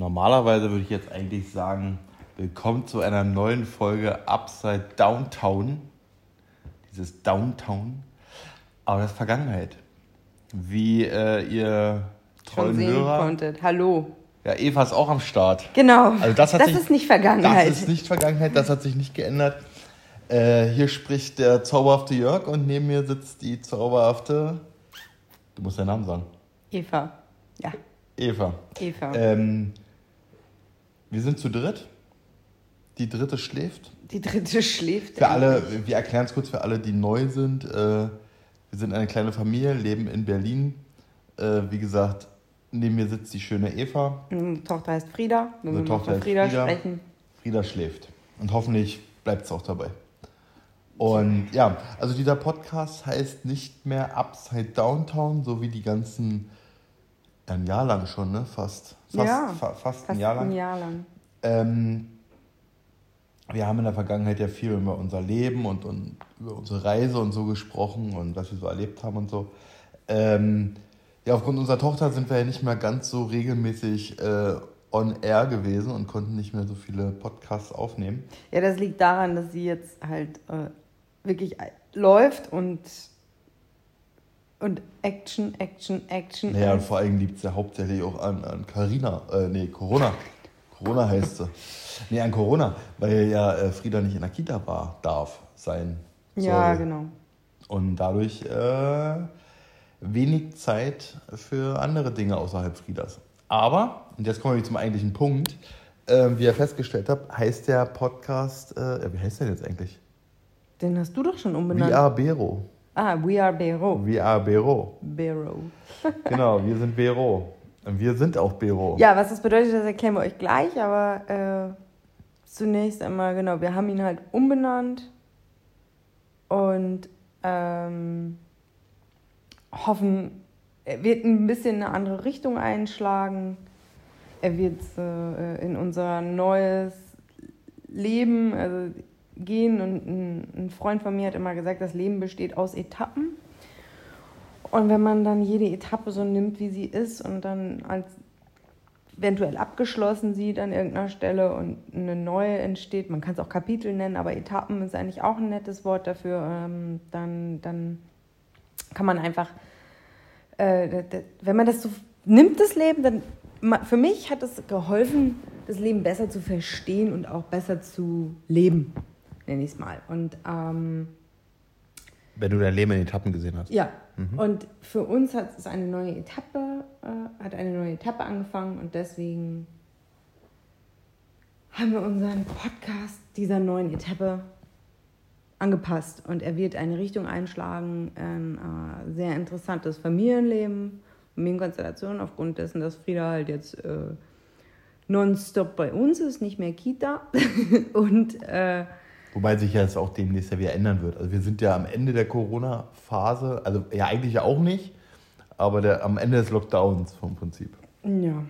Normalerweise würde ich jetzt eigentlich sagen, willkommen zu einer neuen Folge Upside Downtown. Dieses Downtown. Aber das ist Vergangenheit. Wie äh, ihr treuen Schon sehen Hörer. konntet. Hallo. Ja, Eva ist auch am Start. Genau. Also das hat das sich, ist nicht Vergangenheit. Das ist nicht Vergangenheit, das hat sich nicht geändert. Äh, hier spricht der zauberhafte Jörg und neben mir sitzt die zauberhafte. Du musst deinen Namen sagen. Eva. Ja, Eva. Eva. Ähm, wir sind zu dritt. Die dritte schläft. Die dritte schläft. Für alle, wir erklären es kurz für alle, die neu sind. Äh, wir sind eine kleine Familie, leben in Berlin. Äh, wie gesagt, neben mir sitzt die schöne Eva. Unsere Tochter heißt Frieda. Wenn Unsere wir Tochter von Frieda, Frieda. sprechen. Frieda schläft. Und hoffentlich bleibt es auch dabei. Und ja, also dieser Podcast heißt nicht mehr Upside Downtown, so wie die ganzen, ein Jahr lang schon, ne? Fast. Fast, Ja, fa fast, ein Fast Jahr lang. ein Jahr lang. Ähm, wir haben in der Vergangenheit ja viel über unser Leben und, und über unsere Reise und so gesprochen und was wir so erlebt haben und so. Ähm, ja, aufgrund unserer Tochter sind wir ja nicht mehr ganz so regelmäßig äh, on air gewesen und konnten nicht mehr so viele Podcasts aufnehmen. Ja, das liegt daran, dass sie jetzt halt äh, wirklich läuft und, und Action, Action, Action. Naja, und vor allem liegt es ja hauptsächlich auch an, an Carina, äh, nee, Corona. Corona heißt sie. Nee, an Corona, weil ja äh, Frieda nicht in der Kita war, darf, sein. ja, soll. genau. Und dadurch äh, wenig Zeit für andere Dinge außerhalb Friedas. Aber, und jetzt kommen wir zum eigentlichen Punkt, äh, wie ihr festgestellt habt, heißt der Podcast, äh, wie heißt der jetzt eigentlich? Den hast du doch schon umbenannt. are Bero. Ah, We Are Bero. We are Bero. Bero. Genau, wir sind Bero. Und wir sind auch Bero. Ja, was das bedeutet, das erklären wir euch gleich, aber äh, zunächst einmal, genau, wir haben ihn halt umbenannt und ähm, hoffen, er wird ein bisschen eine andere Richtung einschlagen. Er wird äh, in unser neues Leben also gehen und ein, ein Freund von mir hat immer gesagt, das Leben besteht aus Etappen. Und wenn man dann jede Etappe so nimmt, wie sie ist und dann als eventuell abgeschlossen sieht an irgendeiner Stelle und eine neue entsteht, man kann es auch Kapitel nennen, aber Etappen ist eigentlich auch ein nettes Wort dafür, ähm, dann, dann kann man einfach, äh, wenn man das so nimmt, das Leben, dann für mich hat es geholfen, das Leben besser zu verstehen und auch besser zu leben, nenne ich es mal. Und ähm, Wenn du dein Leben in Etappen gesehen hast. ja, und für uns hat es eine neue Etappe, äh, hat eine neue Etappe angefangen und deswegen haben wir unseren Podcast dieser neuen Etappe angepasst und er wird eine Richtung einschlagen, ein äh, sehr interessantes Familienleben, Familienkonstellation aufgrund dessen, dass Frieda halt jetzt äh, nonstop bei uns ist, nicht mehr Kita und äh, Wobei sich ja jetzt auch demnächst ja wieder ändern wird. Also wir sind ja am Ende der Corona-Phase, also ja eigentlich ja auch nicht, aber der, am Ende des Lockdowns vom Prinzip. ja.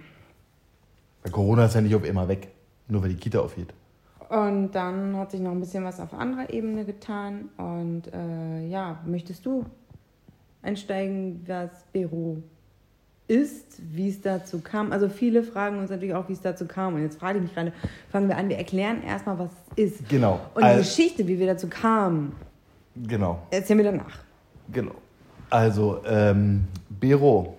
Weil Corona ist ja nicht auf immer weg, nur weil die Kita aufgeht. Und dann hat sich noch ein bisschen was auf anderer Ebene getan. Und äh, ja, möchtest du einsteigen, was Büro ist, wie es dazu kam? Also viele fragen uns natürlich auch, wie es dazu kam. Und jetzt frage ich mich gerade, fangen wir an, wir erklären erstmal, was es ist. Genau. Und die Also- Geschichte, wie wir dazu kamen, Genau, erzählen wir danach. genau. Also, ähm, Bero.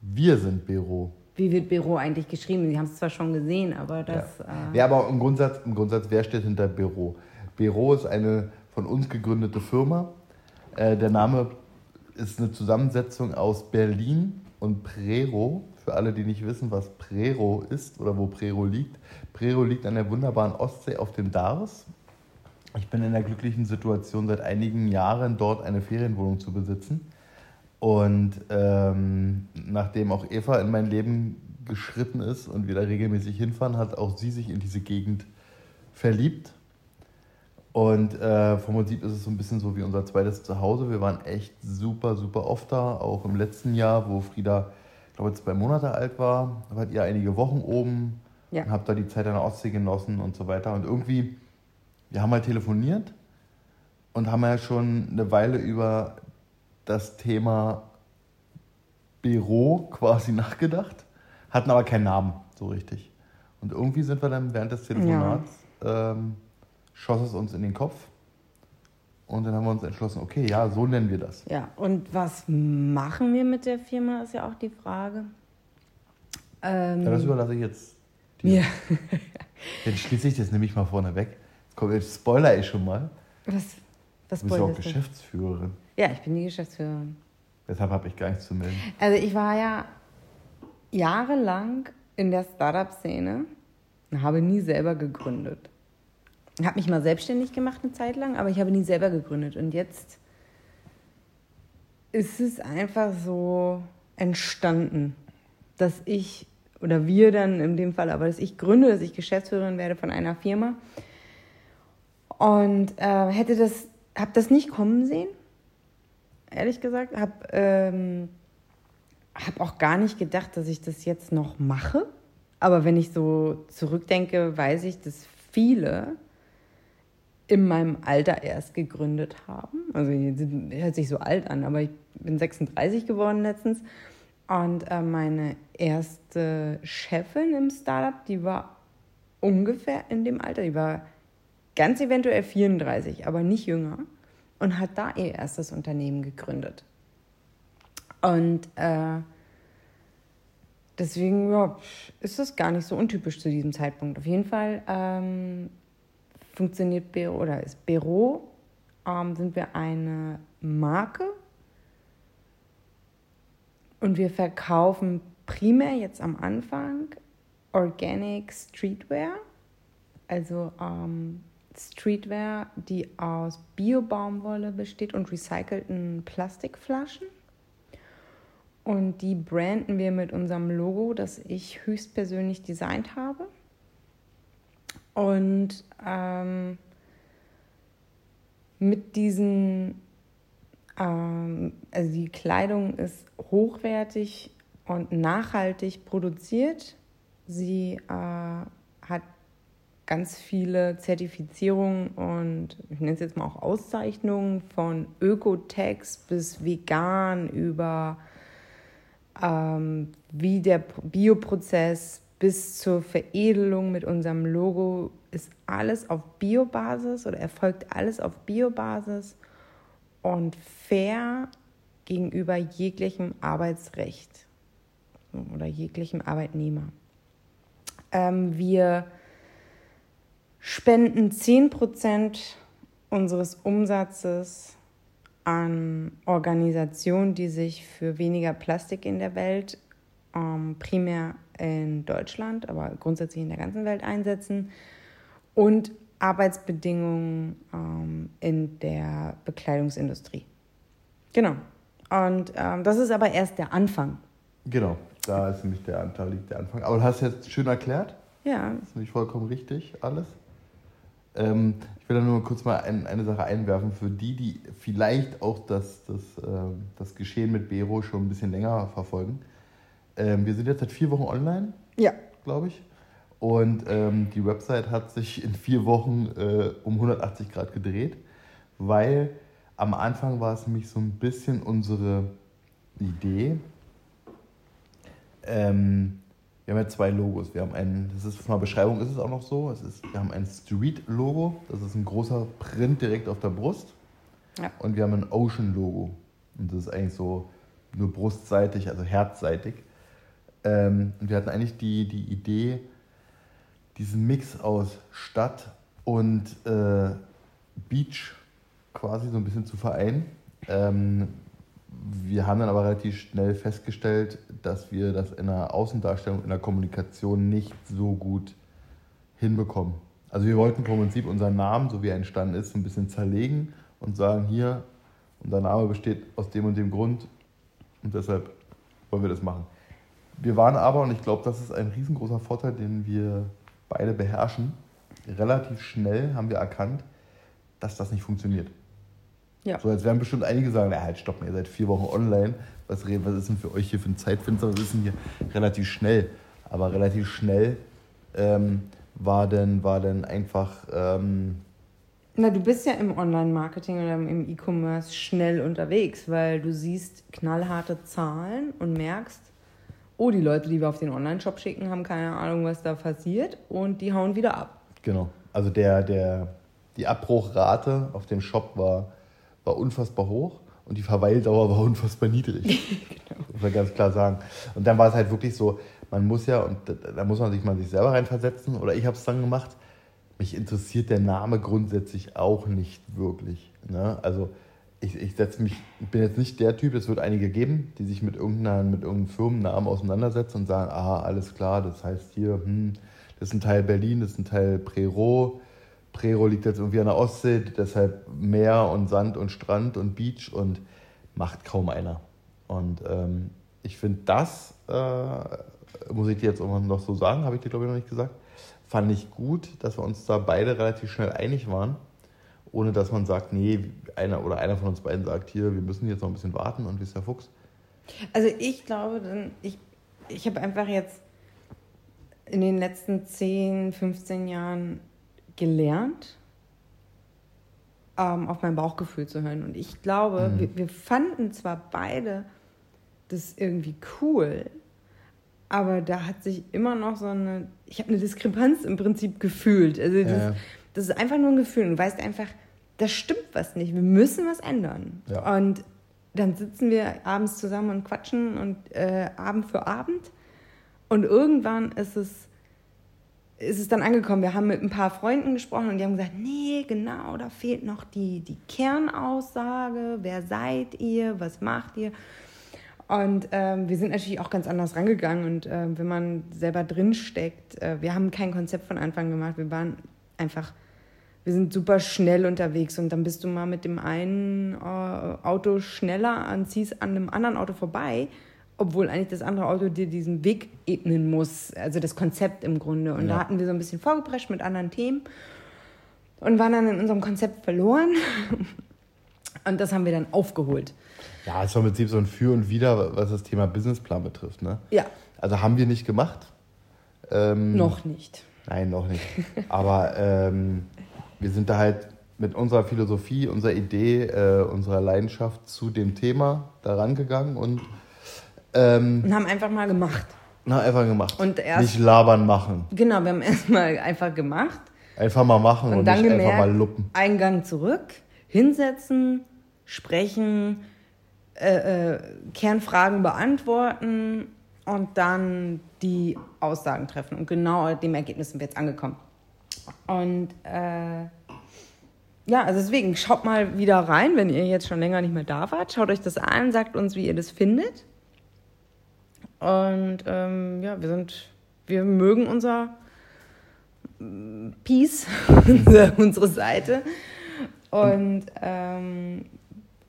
Wir sind Bero. Wie wird Büro eigentlich geschrieben? Sie haben es zwar schon gesehen, aber das... Ja. Äh, ja, aber im Grundsatz, im Grundsatz, wer steht hinter Büro? Büro ist eine von uns gegründete Firma. Äh, der Name ist eine Zusammensetzung aus Berlin und Prero. Für alle, die nicht wissen, was Prero ist oder wo Prero liegt. Prero liegt an der wunderbaren Ostsee auf dem Dars. Ich bin in der glücklichen Situation, seit einigen Jahren dort eine Ferienwohnung zu besitzen. Und ähm, nachdem auch Eva in mein Leben geschritten ist und wir da regelmäßig hinfahren, hat auch sie sich in diese Gegend verliebt. Und äh, vom Prinzip ist es so ein bisschen so wie unser zweites Zuhause. Wir waren echt super, super oft da. Auch im letzten Jahr, wo Frieda, glaube ich, zwei Monate alt war, wart ihr einige Wochen oben Ja. und habt da die Zeit an der Ostsee genossen und so weiter. Und irgendwie, wir haben halt telefoniert und haben ja schon eine Weile über das Thema Büro quasi nachgedacht. hatten aber keinen Namen so richtig. Und irgendwie sind wir dann während des Telefonats, ja. ähm, schoss es uns in den Kopf. Und dann haben wir uns entschlossen, okay, ja, so nennen wir das. Ja, und was machen wir mit der Firma, ist ja auch die Frage. Ähm, ja, das überlasse ich jetzt dir. Ja. Jetzt schließe ich das nämlich mal vorne weg. Jetzt, komm, jetzt spoiler ich schon mal. Was, was du bist ja auch Geschäftsführerin. Ja, ich bin die Geschäftsführerin. Deshalb habe ich gar nichts zu melden. Also ich war ja jahrelang in der Startup-Szene und habe nie selber gegründet. Habe mich mal selbstständig gemacht eine Zeit lang, aber ich habe nie selber gegründet. Und jetzt ist es einfach so entstanden, dass ich oder wir dann in dem Fall, aber dass ich gründe, dass ich Geschäftsführerin werde von einer Firma und äh, hätte das, habe das nicht kommen sehen, ehrlich gesagt, habe ähm, hab auch gar nicht gedacht, dass ich das jetzt noch mache. Aber wenn ich so zurückdenke, weiß ich, dass viele in meinem Alter erst gegründet haben. Also hört sich so alt an, aber ich bin 36 geworden letztens. Und äh, meine erste Chefin im Startup, die war ungefähr in dem Alter. Die war ganz eventuell 34, aber nicht jünger. Und hat da ihr erstes Unternehmen gegründet. Und äh, deswegen ja, ist das gar nicht so untypisch zu diesem Zeitpunkt. Auf jeden Fall ähm, funktioniert Bero oder ist Bero, ähm, sind wir eine Marke und wir verkaufen primär jetzt am Anfang Organic Streetwear, also ähm, Streetwear, die aus Bio-Baumwolle besteht und recycelten Plastikflaschen. Und die branden wir mit unserem Logo, das ich höchstpersönlich designt habe. Und ähm, mit diesen, ähm, also die Kleidung ist hochwertig und nachhaltig produziert. Sie äh, hat ganz viele Zertifizierungen und ich nenne es jetzt mal auch Auszeichnungen von Ökotex bis vegan über ähm, wie der Bioprozess bis zur Veredelung mit unserem Logo ist alles auf Biobasis oder erfolgt alles auf Biobasis und fair gegenüber jeglichem Arbeitsrecht oder jeglichem Arbeitnehmer. Ähm, wir spenden 10% unseres Umsatzes an Organisationen, die sich für weniger Plastik in der Welt ähm, primär in Deutschland, aber grundsätzlich in der ganzen Welt einsetzen und Arbeitsbedingungen ähm, in der Bekleidungsindustrie. Genau. Und ähm, das ist aber erst der Anfang. Genau, da ist nämlich der Anteil, liegt der Anfang. Aber du hast jetzt schön erklärt. Ja. Das ist nämlich vollkommen richtig, alles. Ähm, ich will da nur kurz mal ein, eine Sache einwerfen für die, die vielleicht auch das, das, äh, das Geschehen mit Bero schon ein bisschen länger verfolgen. Ähm, wir sind jetzt seit vier Wochen online. Ja. Glaube ich. Und ähm, die Website hat sich in vier Wochen äh, um 180 Grad gedreht, weil am Anfang war es nämlich so ein bisschen unsere Idee. Ähm, wir haben ja zwei Logos. Wir haben ein, das ist von der Beschreibung ist es auch noch so. Es ist, wir haben ein Street-Logo, das ist ein großer Print direkt auf der Brust. Ja. Und wir haben ein Ocean-Logo. Und das ist eigentlich so nur brustseitig, also herzseitig. Ähm, wir hatten eigentlich die, die Idee, diesen Mix aus Stadt und äh, Beach quasi so ein bisschen zu vereinen. Ähm, wir haben dann aber relativ schnell festgestellt, dass wir das in der Außendarstellung, in der Kommunikation nicht so gut hinbekommen. Also wir wollten vom Prinzip unseren Namen, so wie er entstanden ist, so ein bisschen zerlegen und sagen, hier, unser Name besteht aus dem und dem Grund und deshalb wollen wir das machen. Wir waren aber, und ich glaube, das ist ein riesengroßer Vorteil, den wir beide beherrschen, relativ schnell haben wir erkannt, dass das nicht funktioniert. Ja. So, jetzt werden bestimmt einige sagen, na halt, stopp ihr seid vier Wochen online, was, was ist denn für euch hier für ein Zeitfenster, was ist denn hier relativ schnell? Aber relativ schnell ähm, war, denn, war denn einfach... Ähm, na, du bist ja im Online-Marketing oder im E-Commerce schnell unterwegs, weil du siehst knallharte Zahlen und merkst, oh, die Leute, die wir auf den Online-Shop schicken, haben keine Ahnung, was da passiert und die hauen wieder ab. Genau. Also der, der, die Abbruchrate auf dem Shop war, war unfassbar hoch und die Verweildauer war unfassbar niedrig. genau. Muss man ganz klar sagen. Und dann war es halt wirklich so, man muss ja, und da muss man sich mal sich selber reinversetzen, oder ich habe es dann gemacht, mich interessiert der Name grundsätzlich auch nicht wirklich. Ne? Also ich, ich setze mich, bin jetzt nicht der Typ, es wird einige geben, die sich mit, irgendeiner, mit irgendeinem Firmennamen auseinandersetzen und sagen, ah, alles klar, das heißt hier, hm, das ist ein Teil Berlin, das ist ein Teil Prero. Prero liegt jetzt irgendwie an der Ostsee, deshalb Meer und Sand und Strand und Beach und macht kaum einer. Und ähm, ich finde das, äh, muss ich dir jetzt auch noch so sagen, habe ich dir glaube ich noch nicht gesagt, fand ich gut, dass wir uns da beide relativ schnell einig waren ohne dass man sagt, nee, einer oder einer von uns beiden sagt, hier, wir müssen jetzt noch ein bisschen warten und wie ist der Fuchs? Also ich glaube, ich, ich habe einfach jetzt in den letzten 10, 15 Jahren gelernt, ähm, auf mein Bauchgefühl zu hören. Und ich glaube, mhm. wir, wir fanden zwar beide das irgendwie cool, aber da hat sich immer noch so eine, ich habe eine Diskrepanz im Prinzip gefühlt. Also das, ja. das ist einfach nur ein Gefühl. Du weißt einfach, da stimmt was nicht, wir müssen was ändern. Ja. Und dann sitzen wir abends zusammen und quatschen und äh, Abend für Abend. Und irgendwann ist es, ist es dann angekommen. Wir haben mit ein paar Freunden gesprochen und die haben gesagt, nee, genau, da fehlt noch die, die Kernaussage. Wer seid ihr? Was macht ihr? Und ähm, wir sind natürlich auch ganz anders rangegangen. Und äh, wenn man selber drinsteckt, äh, wir haben kein Konzept von Anfang gemacht. Wir waren einfach wir sind super schnell unterwegs und dann bist du mal mit dem einen äh, Auto schneller und ziehst an einem anderen Auto vorbei, obwohl eigentlich das andere Auto dir diesen Weg ebnen muss, also das Konzept im Grunde. Und ja. da hatten wir so ein bisschen vorgeprescht mit anderen Themen und waren dann in unserem Konzept verloren. und das haben wir dann aufgeholt. Ja, es war im Prinzip so ein Für und Wider, was das Thema Businessplan betrifft. Ne? Ja. Also haben wir nicht gemacht. Ähm, noch nicht. Nein, noch nicht. Aber ähm, wir sind da halt mit unserer Philosophie, unserer Idee, äh, unserer Leidenschaft zu dem Thema da rangegangen und, ähm, und haben einfach mal gemacht. Na, einfach gemacht. Und erst, nicht labern machen. Genau, wir haben erstmal einfach gemacht. Einfach mal machen und, und dann nicht gemerkt, einfach mal luppen. Eingang zurück, hinsetzen, sprechen, äh, äh, Kernfragen beantworten und dann die Aussagen treffen. Und genau dem Ergebnis sind wir jetzt angekommen. Und äh, ja, also deswegen schaut mal wieder rein, wenn ihr jetzt schon länger nicht mehr da wart. Schaut euch das an, sagt uns, wie ihr das findet. Und ähm, ja, wir sind, wir mögen unser Peace, unsere Seite. Und ähm,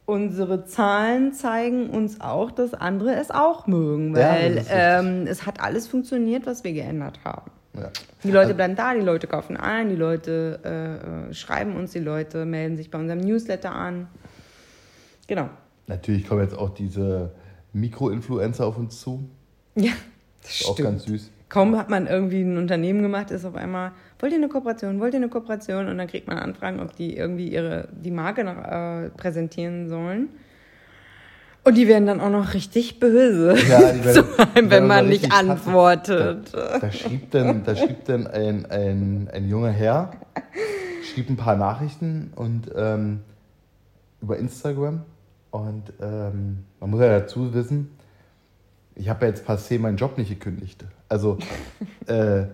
unsere Zahlen zeigen uns auch, dass andere es auch mögen, weil ja, ähm, es hat alles funktioniert, was wir geändert haben. Ja. Die Leute also, bleiben da, die Leute kaufen ein, die Leute äh, äh, schreiben uns, die Leute melden sich bei unserem Newsletter an. Genau. Natürlich kommen jetzt auch diese Mikroinfluencer auf uns zu. Ja, das, ist auch ganz süß. Kaum hat man irgendwie ein Unternehmen gemacht, ist auf einmal, wollt ihr eine Kooperation, wollt ihr eine Kooperation? Und dann kriegt man Anfragen, ob die irgendwie ihre, die Marke noch, äh, präsentieren sollen. Und die werden dann auch noch richtig böse, ja, die werden, allem, wenn man nicht antwortet. Da, da, schrieb dann, da schrieb dann ein, ein, ein junger Herr, schrieb ein paar Nachrichten und ähm, über Instagram. Und ähm, man muss ja dazu wissen, ich habe ja jetzt passé meinen Job nicht gekündigt. Also. Äh,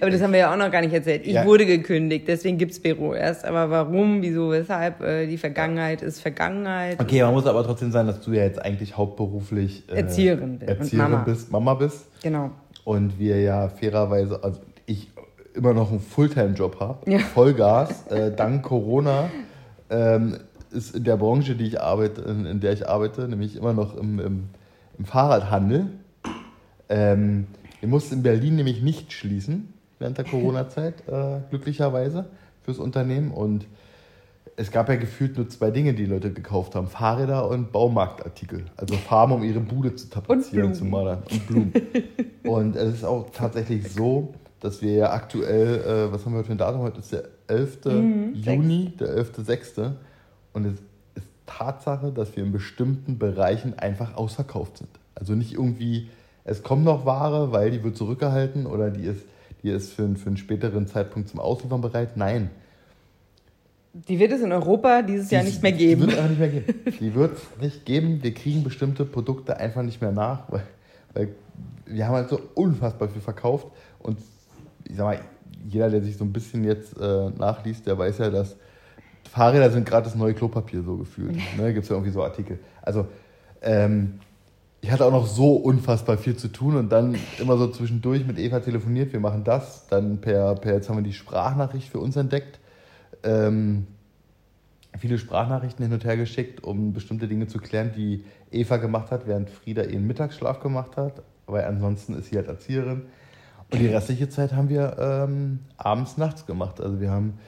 aber das haben wir ja auch noch gar nicht erzählt. Ich ja. wurde gekündigt, deswegen gibt es Büro erst. Aber warum, wieso, weshalb? Äh, die Vergangenheit ist Vergangenheit. Okay, man muss aber trotzdem sagen, dass du ja jetzt eigentlich hauptberuflich äh, Erzieherin, bin Erzieherin Mama. bist, Mama bist. Genau. Und wir ja fairerweise, also ich immer noch einen Fulltime-Job habe, ja. Vollgas, äh, dank Corona. Ähm, ist in der Branche, die ich arbeite, in, in der ich arbeite, nämlich immer noch im, im, im Fahrradhandel. Ähm, wir mussten in Berlin nämlich nicht schließen während der Corona-Zeit, äh, glücklicherweise fürs Unternehmen. Und es gab ja gefühlt nur zwei Dinge, die Leute gekauft haben: Fahrräder und Baumarktartikel. Also Farben, um ihre Bude zu tapezieren, zu malern und Blumen. und es ist auch tatsächlich so, dass wir ja aktuell, äh, was haben wir heute für ein Datum? Heute ist der 11. Mhm, Juni, 6. der 11.6. Und es ist Tatsache, dass wir in bestimmten Bereichen einfach ausverkauft sind. Also nicht irgendwie es kommt noch Ware, weil die wird zurückgehalten oder die ist, die ist für, für einen späteren Zeitpunkt zum Ausliefern bereit. Nein. Die wird es in Europa dieses Jahr Die- nicht mehr geben. Die wird es einfach nicht mehr geben. Die wird es nicht geben. Wir kriegen bestimmte Produkte einfach nicht mehr nach, weil, weil wir haben halt so unfassbar viel verkauft. Und ich sag mal, jeder, der sich so ein bisschen jetzt äh, nachliest, der weiß ja, dass Fahrräder sind gerade das neue Klopapier so gefühlt. Ne, Gibt es ja irgendwie so Artikel. Also, ähm, ich hatte auch noch so unfassbar viel zu tun und dann immer so zwischendurch mit Eva telefoniert, wir machen das, dann per, per jetzt haben wir die Sprachnachricht für uns entdeckt. Ähm, viele Sprachnachrichten hin und her geschickt, um bestimmte Dinge zu klären, die Eva gemacht hat, während Frieda ihren Mittagsschlaf gemacht hat. Weil ansonsten ist sie halt Erzieherin. Und die restliche Zeit haben wir ähm, abends, nachts gemacht. Also wir haben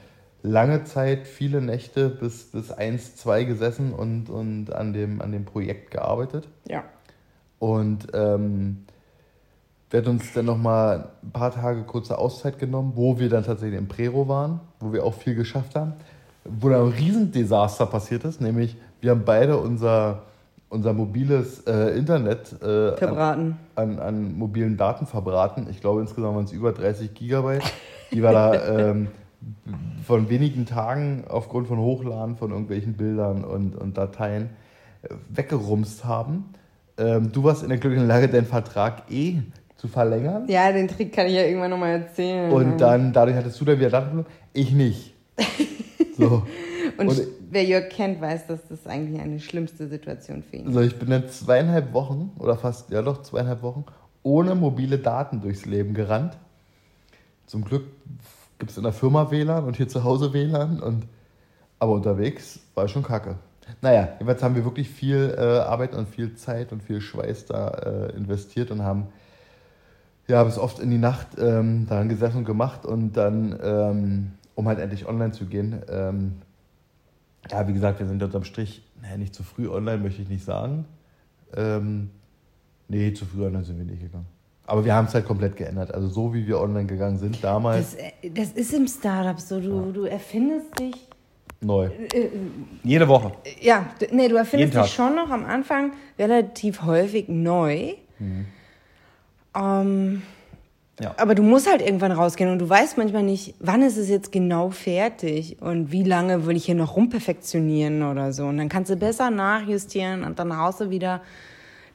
lange Zeit, viele Nächte bis, bis eins, zwei gesessen und, und an, dem, an dem Projekt gearbeitet. Ja. Und ähm, wir hatten uns dann nochmal ein paar Tage kurze Auszeit genommen, wo wir dann tatsächlich im Prero waren, wo wir auch viel geschafft haben. Wo dann ein Riesendesaster passiert ist, nämlich wir haben beide unser, unser mobiles äh, Internet äh, an, Verbraten. an, an mobilen Daten verbraten. Ich glaube, insgesamt waren es über 30 Gigabyte, die wir da ähm, von wenigen Tagen aufgrund von Hochladen von irgendwelchen Bildern und, und Dateien äh, weggerumst haben. Ähm, du warst in der glücklichen Lage, deinen Vertrag eh zu verlängern. Ja, den Trick kann ich ja irgendwann nochmal erzählen. Und dann, dadurch hattest du dann wieder Daten, ich nicht. So. Und, und- wer Jörg kennt, weiß, dass das eigentlich eine schlimmste Situation für ihn ist. So, ich bin dann zweieinhalb Wochen oder fast, ja doch, zweieinhalb Wochen ohne mobile Daten durchs Leben gerannt. Zum Glück gibt es in der Firma WLAN und hier zu Hause WLAN. Und, aber unterwegs war schon kacke. Naja, jedenfalls haben wir wirklich viel äh, Arbeit und viel Zeit und viel Schweiß da äh, investiert und haben ja bis oft in die Nacht ähm, daran gesessen und gemacht und dann, ähm, um halt endlich online zu gehen. Ähm, ja, wie gesagt, wir sind unterm Strich, naja, nicht zu früh online, möchte ich nicht sagen. Ähm, nee, zu früh online sind wir nicht gegangen. Aber wir haben es halt komplett geändert. Also so wie wir online gegangen sind, damals Das, äh, das ist im Startup so. Du, du erfindest dich. Neu. Äh, Jede Woche. ja, nee, du erfindest dich schon noch am Anfang relativ häufig neu. Ähm, Ja. Aber du musst halt irgendwann rausgehen und du weißt manchmal nicht, wann ist es jetzt genau fertig und wie lange will ich hier noch rumperfektionieren oder so. Und dann kannst du besser nachjustieren und dann haust du wieder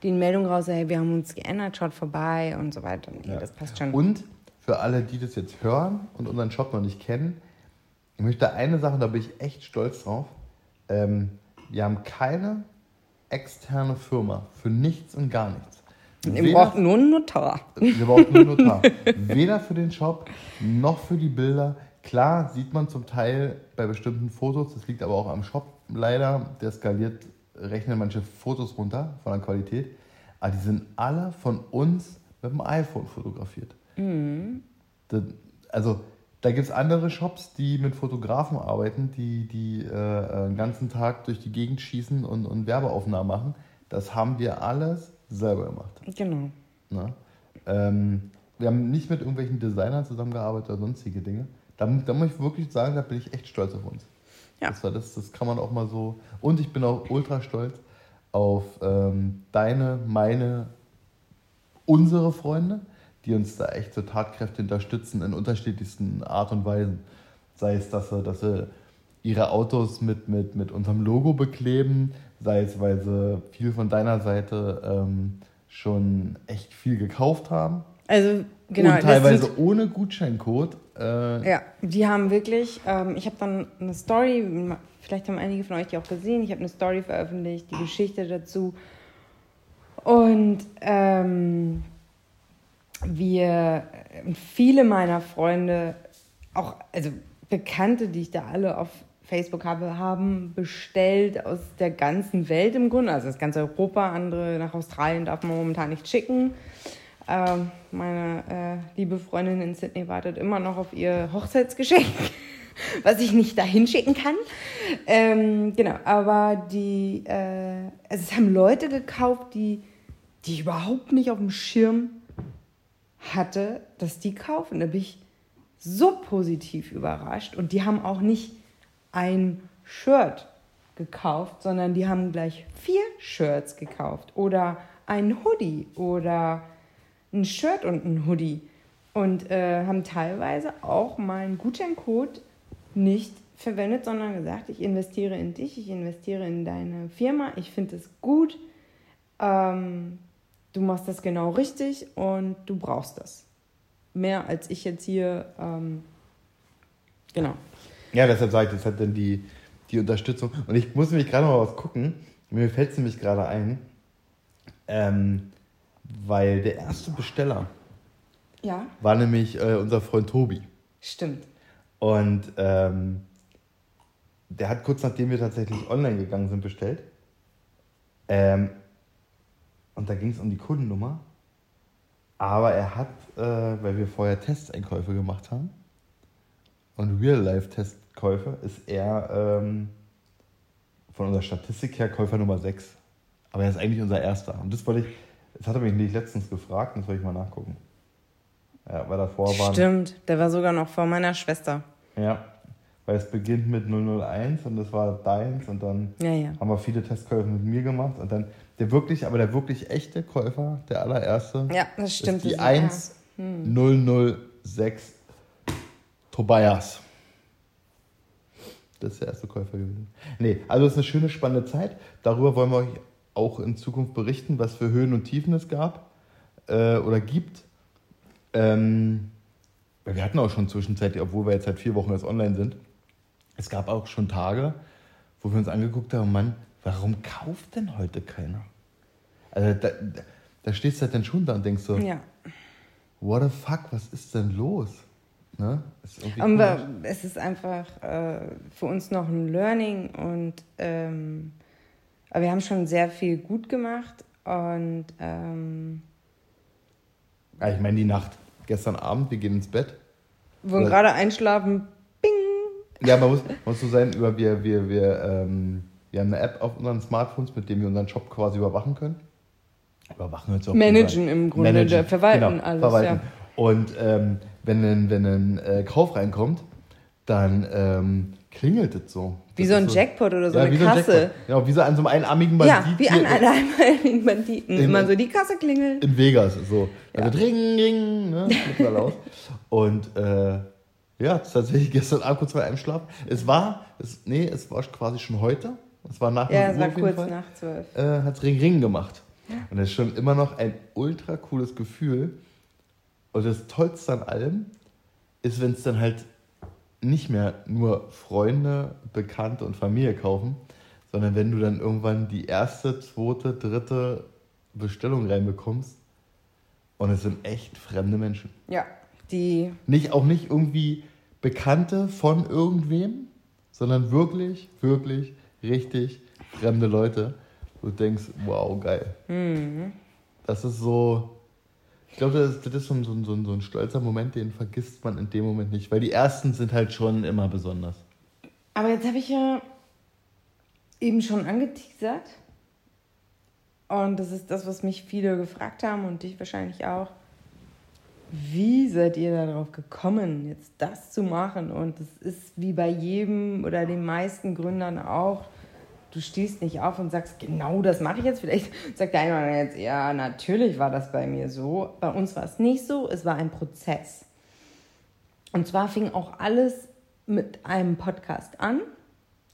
die Meldung raus, hey, wir haben uns geändert, schaut vorbei und so weiter. Nee, das passt schon. Und für alle, die das jetzt hören und unseren Shop noch nicht kennen, ich möchte eine Sache, da bin ich echt stolz drauf. Ähm, wir haben keine externe Firma für nichts und gar nichts. Ihr Weder- braucht nur einen Notar. Wir brauchen nur einen Notar. Weder für den Shop noch für die Bilder. Klar sieht man zum Teil bei bestimmten Fotos, das liegt aber auch am Shop leider, der skaliert, rechnen manche Fotos runter von der Qualität. Aber die sind alle von uns mit dem iPhone fotografiert. Das, also da gibt es andere Shops, die mit Fotografen arbeiten, die, die äh, den ganzen Tag durch die Gegend schießen und, und Werbeaufnahmen machen. Das haben wir alles selber gemacht. Genau. Ne? Ähm, wir haben nicht mit irgendwelchen Designern zusammengearbeitet oder sonstige Dinge. Da, da muss ich wirklich sagen, da bin ich echt stolz auf uns. Ja. Das, war das, das kann man auch mal so. Und ich bin auch ultra stolz auf ähm, deine, meine, unsere Freunde, die uns da echt so tatkräftig unterstützen in unterschiedlichsten Art und Weisen. Sei es, dass sie, dass sie ihre Autos mit, mit, mit unserem Logo bekleben, sei es, weil sie viel von deiner Seite ähm, schon echt viel gekauft haben. Also, genau. und teilweise sind- ohne Gutscheincode. Äh, Ja, die haben wirklich, ähm, ich habe dann eine Story, vielleicht haben einige von euch die auch gesehen, ich habe eine Story veröffentlicht, die Geschichte dazu. Und ähm, wir, viele meiner Freunde, auch, also Bekannte, die ich da alle auf Facebook habe, haben bestellt aus der ganzen Welt im Grunde, also aus ganz Europa, andere nach Australien darf man momentan nicht schicken. Ähm, meine äh, liebe Freundin in Sydney wartet immer noch auf ihr Hochzeitsgeschenk, was ich nicht dahin schicken kann. Ähm, genau, aber die, äh, also es haben Leute gekauft, die, die ich überhaupt nicht auf dem Schirm hatte, dass die kaufen. Da bin ich so positiv überrascht. Und die haben auch nicht ein Shirt gekauft, sondern die haben gleich vier Shirts gekauft oder ein Hoodie oder ein Shirt und ein Hoodie. Und äh, haben teilweise auch meinen Gutscheincode nicht verwendet, sondern gesagt, ich investiere in dich, ich investiere in deine Firma, ich finde es gut, ähm, du machst das genau richtig und du brauchst das. Mehr als ich jetzt hier, ähm, genau. Ja, deshalb sage ich, das hat dann die, die Unterstützung. Und ich muss nämlich gerade mal was gucken. Mir fällt es nämlich gerade ein, ähm, weil der erste Besteller Ja, war nämlich äh, unser Freund Tobi. stimmt. Und ähm, der hat kurz nachdem wir tatsächlich online gegangen sind bestellt. Ähm, und da ging es um die Kundennummer. Aber er hat, äh, weil wir vorher Testeinkäufe gemacht haben und Real-Life-Testkäufe, ist er ähm, von unserer Statistik her Käufer Nummer 6. Aber er ist eigentlich unser erster. Und das wollte ich, das hat er mich nicht letztens gefragt, das wollte ich mal nachgucken. Ja, weil davor waren. Stimmt, der war sogar noch vor meiner Schwester. Ja, weil es beginnt mit 001 und das war deins und dann Ja, ja. haben wir viele Testkäufe mit mir gemacht und dann der wirklich, aber der wirklich echte Käufer, der allererste, Ja, das stimmt. ist die das 1006 Tobias. Das ist der erste Käufer gewesen. Nee, also es ist eine schöne, spannende Zeit. Darüber wollen wir euch auch in Zukunft berichten, was für Höhen und Tiefen es gab äh, oder gibt. Ähm, wir hatten auch schon zwischenzeitlich, obwohl wir jetzt seit vier Wochen erst online sind, es gab auch schon Tage, wo wir uns angeguckt haben, Mann, warum kauft denn heute keiner? Also da, da, stehst du halt dann schon da und denkst so, Ja. what the fuck, was ist denn los? Ne? Ist Aber es ist einfach äh, für uns noch ein Learning und ähm, aber wir haben schon sehr viel gut gemacht und ähm, ja, ich meine die Nacht. Gestern Abend, wir gehen ins Bett. wollen gerade einschlafen. Bing! Ja, man muss, man muss so sein, über wir, wir, wir, ähm, wir haben eine App auf unseren Smartphones, mit dem wir unseren Shop quasi überwachen können. Überwachen sich auch Managen an. im Grunde, der- verwalten alles, ja. Und ähm, wenn ein, wenn ein äh, Kauf reinkommt, dann ähm, klingelt es so. Wie Das so ein ist Jackpot oder so ja, eine wie so ein Kasse. Genau, wie so an so einem einarmigen ja, Bandit wie an einem Banditen. In- Immer so die Kasse klingelt. in Vegas. So. Ja. wird ring, ring, ne? Laut. Und äh, ja, das ist tatsächlich gestern Abend kurz vor einem Schlaf. Es war, es, nee, es war quasi schon heute. Es war nach Ja, 0 es war kurz Fall. nach zwölf. Äh, hat Ring Ring gemacht. Und das ist schon immer noch ein ultra cooles Gefühl. Und das Tollste an allem ist, wenn es dann halt nicht mehr nur Freunde, Bekannte und Familie kaufen, sondern wenn du dann irgendwann die erste, zweite, dritte Bestellung reinbekommst und es sind echt fremde Menschen. Ja, die Nicht, auch nicht irgendwie Bekannte von irgendwem, sondern wirklich, wirklich, richtig fremde Leute. Du denkst, wow, geil. Das ist so, ich glaube, das, das ist so so, ein, so, ein, so ein stolzer Moment, den vergisst man in dem Moment nicht, weil die ersten sind halt schon immer besonders. Aber jetzt habe ich ja eben schon angeteasert. Und das ist das, was mich viele gefragt haben und dich wahrscheinlich auch. Wie seid ihr darauf gekommen, jetzt das zu machen? Und es ist wie bei jedem oder den meisten Gründern auch. Du stehst nicht auf und sagst, genau das mache ich jetzt. Vielleicht sagt der eine oder jetzt, ja, natürlich war das bei mir so. Bei uns war es nicht so, es war ein Prozess. Und zwar fing auch alles mit einem Podcast an.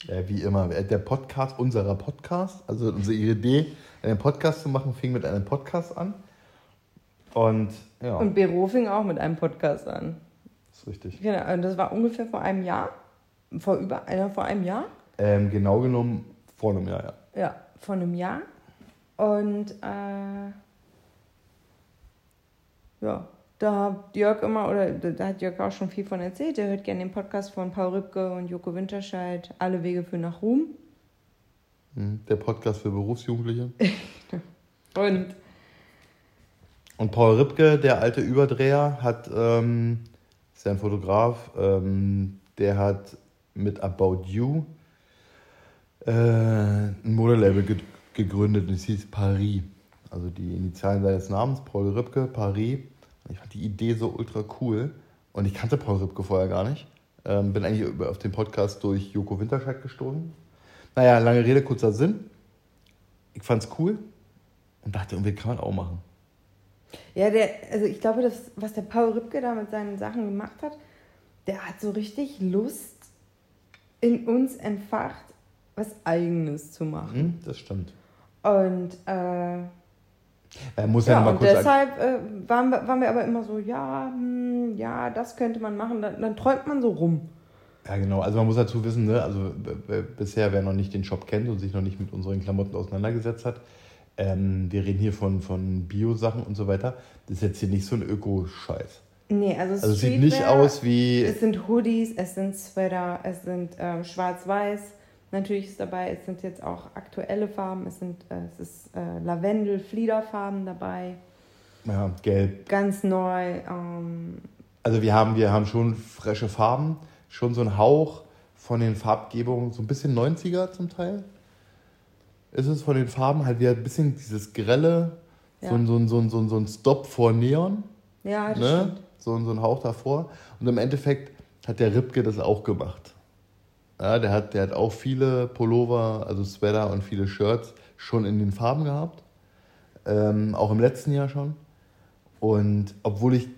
Ja, wie immer, der Podcast, unserer Podcast, also unsere Idee, einen Podcast zu machen, fing mit einem Podcast an. Und ja, Und Büro fing auch mit einem Podcast an. ist richtig. Genau, und das war ungefähr vor einem Jahr. Vor über äh, vor einem Jahr. Ähm, genau genommen vor einem Jahr, ja. Ja, vor einem Jahr. Und äh, ja, da hat Jörg immer, oder da hat Jörg auch schon viel von erzählt. Er hört gerne den Podcast von Paul Rübke und Joko Winterscheid, Alle Wege führen nach Ruhm. Mhm. Der Podcast für Berufsjugendliche. Und Und Paul Ripke, der alte Überdreher, hat, ähm, ist ja ein Fotograf, ähm, der hat mit About You äh, ein Modelabel ge gegründet und es hieß Paris. Also die Initialen seines Namens, Paul Ripke, Paris. Ich fand die Idee so ultra cool und ich kannte Paul Ripke vorher gar nicht. Ähm, bin eigentlich auf den Podcast durch Joko Winterscheid gestoßen. Naja, lange Rede, kurzer Sinn. Ich fand's cool und dachte, irgendwie kann man auch machen. Ja, der, also ich glaube, das, was der Paul Rübke da mit seinen Sachen gemacht hat, der hat so richtig Lust in uns entfacht, was Eigenes zu machen. Hm, das stimmt. Und, äh, Er muss ja, ja, mal und kurz deshalb äh, waren, wir, waren wir aber immer so, ja, hm, ja, das könnte man machen. Dann, dann träumt man so rum. Ja, genau. Also man muss dazu wissen, ne? also b- b- bisher, wer noch nicht den Shop kennt und sich noch nicht mit unseren Klamotten auseinandergesetzt hat, ähm, wir reden hier von, von Bio-Sachen und so weiter. Das ist jetzt hier nicht so ein Öko-Scheiß. Nee, also, Also es sieht nicht aus wie... Es sind Hoodies, es sind Sweater, es sind ähm, schwarz-weiß. Natürlich ist dabei, es sind jetzt auch aktuelle Farben, es sind äh, es ist äh, Lavendel, Fliederfarben dabei, Ja, gelb. ganz neu. Ähm, Also wir haben, wir haben schon frische Farben, schon so ein Hauch von den Farbgebungen, so ein bisschen 90er zum Teil. Ist es von den Farben halt wieder ein bisschen dieses grelle, so, Ja. ein, so, ein, so, ein, so, ein, so ein Stop vor Neon. ja, das ne? stimmt. so, so ein Hauch davor. Und im Endeffekt hat der Ripke das auch gemacht. Ja, der, hat, der hat auch viele Pullover, also Sweater und viele Shirts schon in den Farben gehabt. Ähm, auch im letzten Jahr schon. Und obwohl ich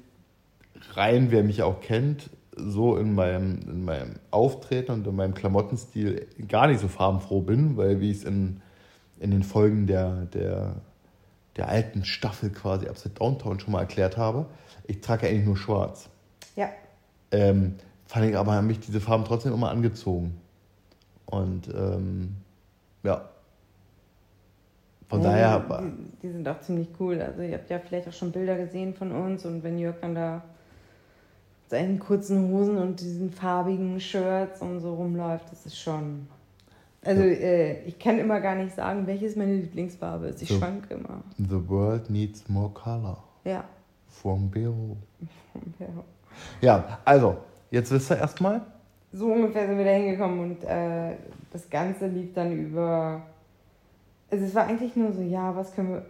rein, wer mich auch kennt, so in meinem, in meinem Auftreten und in meinem Klamottenstil gar nicht so farbenfroh bin, weil wie ich es in, in den Folgen der, der, der alten Staffel quasi Upside Downtown schon mal erklärt habe, ich trage ja eigentlich nur schwarz. Ja, Ähm, fand ich aber, haben mich diese Farben trotzdem immer angezogen. Und ähm, ja. Von Ja, daher, Die, die sind auch ziemlich cool. Also ihr habt ja vielleicht auch schon Bilder gesehen von uns und wenn Jörg dann da seinen kurzen Hosen und diesen farbigen Shirts und so rumläuft, das ist schon. Also äh, ich kann immer gar nicht sagen, welches meine Lieblingsfarbe ist. Ich So. schwank immer. the world needs more color. Ja. From Bero. ja. Ja, also, jetzt wisst ihr erstmal. So ungefähr sind wir da hingekommen und äh, das Ganze lief dann über. Also es war eigentlich nur so, ja, was können wir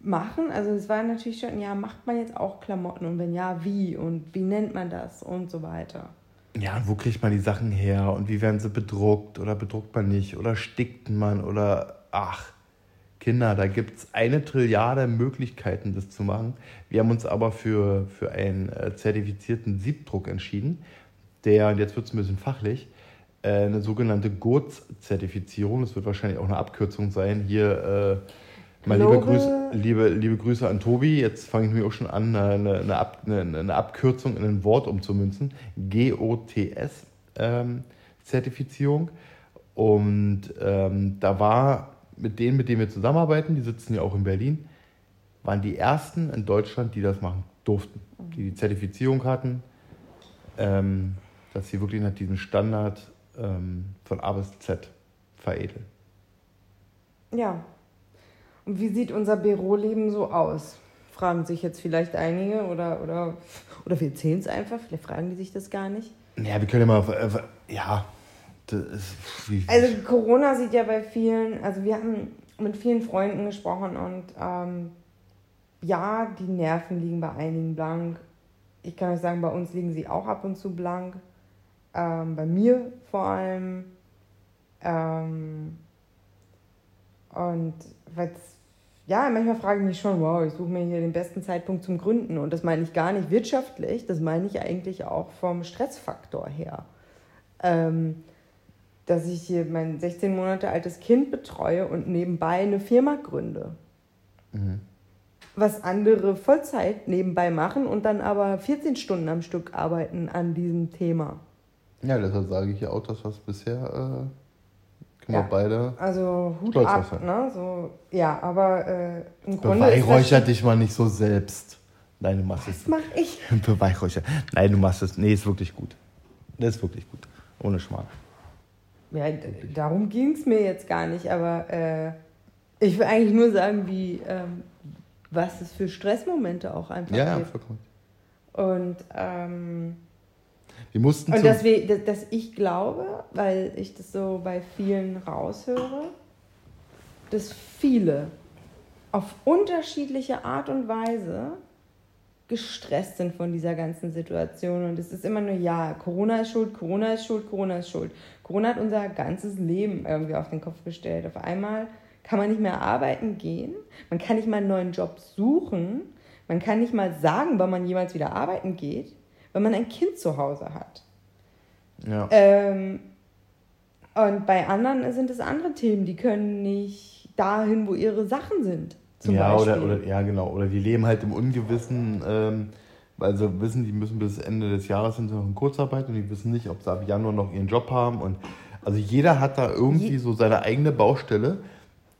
machen? Also es war natürlich schon, ja, macht man jetzt auch Klamotten und wenn ja, wie und wie nennt man das und so weiter. Ja, wo kriegt man die Sachen her und wie werden sie bedruckt oder bedruckt man nicht oder stickt man oder ach, Kinder, da gibt es eine Trilliarde Möglichkeiten, das zu machen. Wir haben uns aber für, für einen äh, zertifizierten Siebdruck entschieden, der, und jetzt wird es ein bisschen fachlich, äh, eine sogenannte GOTS-Zertifizierung, das wird wahrscheinlich auch eine Abkürzung sein, hier äh, mal liebe Grüße, liebe, liebe Grüße an Tobi, jetzt fange ich mir auch schon an, eine, eine, Ab, eine, eine Abkürzung in ein Wort umzumünzen, GOTS-Zertifizierung. Und ähm, da war mit denen, mit denen wir zusammenarbeiten, die sitzen ja auch in Berlin, waren die ersten in Deutschland, die das machen durften, die die Zertifizierung hatten, ähm, dass sie wirklich nach diesem Standard ähm, von A bis Z veredeln. Ja. Und wie sieht unser Büroleben so aus? Fragen sich jetzt vielleicht einige oder, oder, oder wir erzählen es einfach, vielleicht fragen die sich das gar nicht. Ja, wir können ja mal, äh, ja, Also Corona sieht ja bei vielen, also wir haben mit vielen Freunden gesprochen und ähm, ja, die Nerven liegen bei einigen blank. Ich kann euch sagen, bei uns liegen sie auch ab und zu blank. Ähm, bei mir vor allem. Ähm, und weil's, ja, manchmal frage ich mich schon, wow, ich suche mir hier den besten Zeitpunkt zum Gründen. Und das meine ich gar nicht wirtschaftlich, das meine ich eigentlich auch vom Stressfaktor her. Ähm, dass ich hier mein 16 Monate altes Kind betreue und nebenbei eine Firma gründe. Mhm. Was andere Vollzeit nebenbei machen und dann aber 14 Stunden am Stück arbeiten an diesem Thema. ja, deshalb sage ich ja auch, dass was bisher, äh, Ja. wir beide, Also Hut Stolz ab, ne? So, ja, aber äh, im Grunde beweihräucher das, dich mal nicht so selbst. Nein, du machst es. Was mache ich? Beweihräucher. Nein, du machst es. Nee, ist wirklich gut. Das ist wirklich gut. Ohne Schmarrn. Ja, darum ging es mir jetzt gar nicht, aber äh, ich will eigentlich nur sagen, wie, ähm, was es für Stressmomente auch einfach Ja, ja, gibt. vollkommen. Und, ähm, Wir mussten und dass, wir, dass, dass ich glaube, weil ich das so bei vielen raushöre, dass viele auf unterschiedliche Art und Weise gestresst sind von dieser ganzen Situation. Und es ist immer nur, ja, Corona ist schuld, Corona ist schuld, Corona ist schuld. Corona hat unser ganzes Leben irgendwie auf den Kopf gestellt. Auf einmal kann man nicht mehr arbeiten gehen, man kann nicht mal einen neuen Job suchen, Man kann nicht mal sagen, wann man jemals wieder arbeiten geht, wenn man ein Kind zu Hause hat. Ja. Ähm, und bei anderen sind es andere Themen, die können nicht dahin, wo ihre Sachen sind. Zum ja, Beispiel. oder, oder, ja, genau. Oder die leben halt im Ungewissen, ähm, weil sie wissen, die müssen bis Ende des Jahres sind sie noch in Kurzarbeit und die wissen nicht, ob sie ab Januar noch ihren Job haben. Und also jeder hat da irgendwie Je- so seine eigene Baustelle,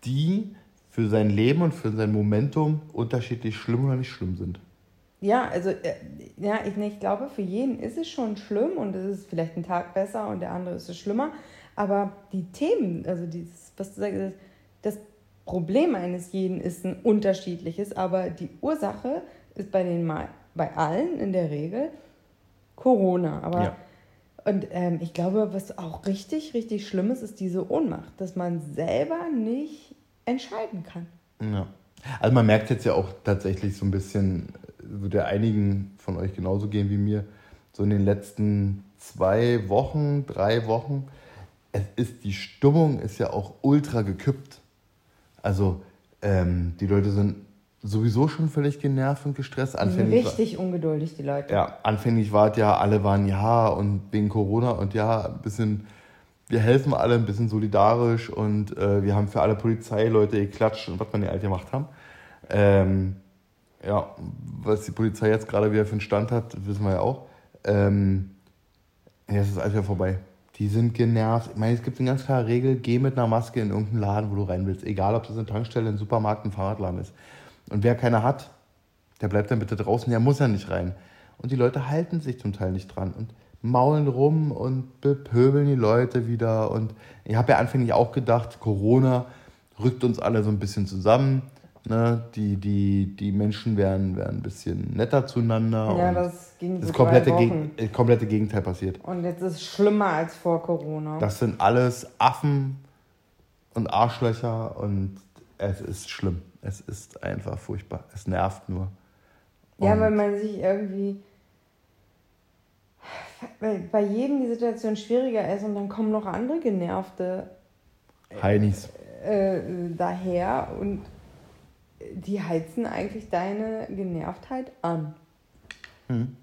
die für sein Leben und für sein Momentum unterschiedlich schlimm oder nicht schlimm sind. Ja, also äh, ja, ich, ich glaube, für jeden ist es schon schlimm und es ist vielleicht ein Tag besser und der andere ist es schlimmer. Aber die Themen, also dieses, was du sagst, das- das Problem eines jeden ist ein unterschiedliches, aber die Ursache ist bei den mal bei allen in der Regel Corona. Aber Ja. und ähm, ich glaube, was auch richtig, richtig schlimm ist, ist diese Ohnmacht, dass man selber nicht entscheiden kann. Ja. Also man merkt jetzt ja auch tatsächlich so ein bisschen, wird ja einigen von euch genauso gehen wie mir, so in den letzten zwei Wochen, drei Wochen, es ist, die Stimmung ist ja auch ultra gekippt. Also ähm, die Leute sind sowieso schon völlig genervt und gestresst. Anfänglich war- richtig ungeduldig, die Leute. ja, anfänglich war es ja, alle waren ja und wegen Corona und ja, ein bisschen, wir helfen alle ein bisschen solidarisch und äh, wir haben für alle Polizeileute geklatscht und was wir nicht alt gemacht haben. Ähm, ja, was die Polizei jetzt gerade wieder für einen Stand hat, wissen wir ja auch. Ähm, es ist alles wieder vorbei. Die sind genervt. Ich meine, es gibt eine ganz klare Regel, geh mit einer Maske in irgendeinen Laden, wo du rein willst. Egal, ob das eine Tankstelle, ein Supermarkt, ein Fahrradladen ist. Und wer keine hat, der bleibt dann bitte draußen, der muss ja nicht rein. Und die Leute halten sich zum Teil nicht dran und maulen rum und bepöbeln die Leute wieder. Und ich habe ja anfänglich auch gedacht, Corona rückt uns alle so ein bisschen zusammen. Ne? Die, die, die Menschen werden, werden ein bisschen netter zueinander. Ja, und das ging so das komplette, Geg äh, komplette Gegenteil passiert. Und jetzt ist es schlimmer als vor Corona. Das sind alles Affen und Arschlöcher und es ist schlimm. Es ist einfach furchtbar. Es nervt nur. ja, Und- weil man sich irgendwie. Weil bei jedem die Situation schwieriger ist und dann kommen noch andere Genervte Heinis. äh, daher und die heizen eigentlich deine Genervtheit an. Hm.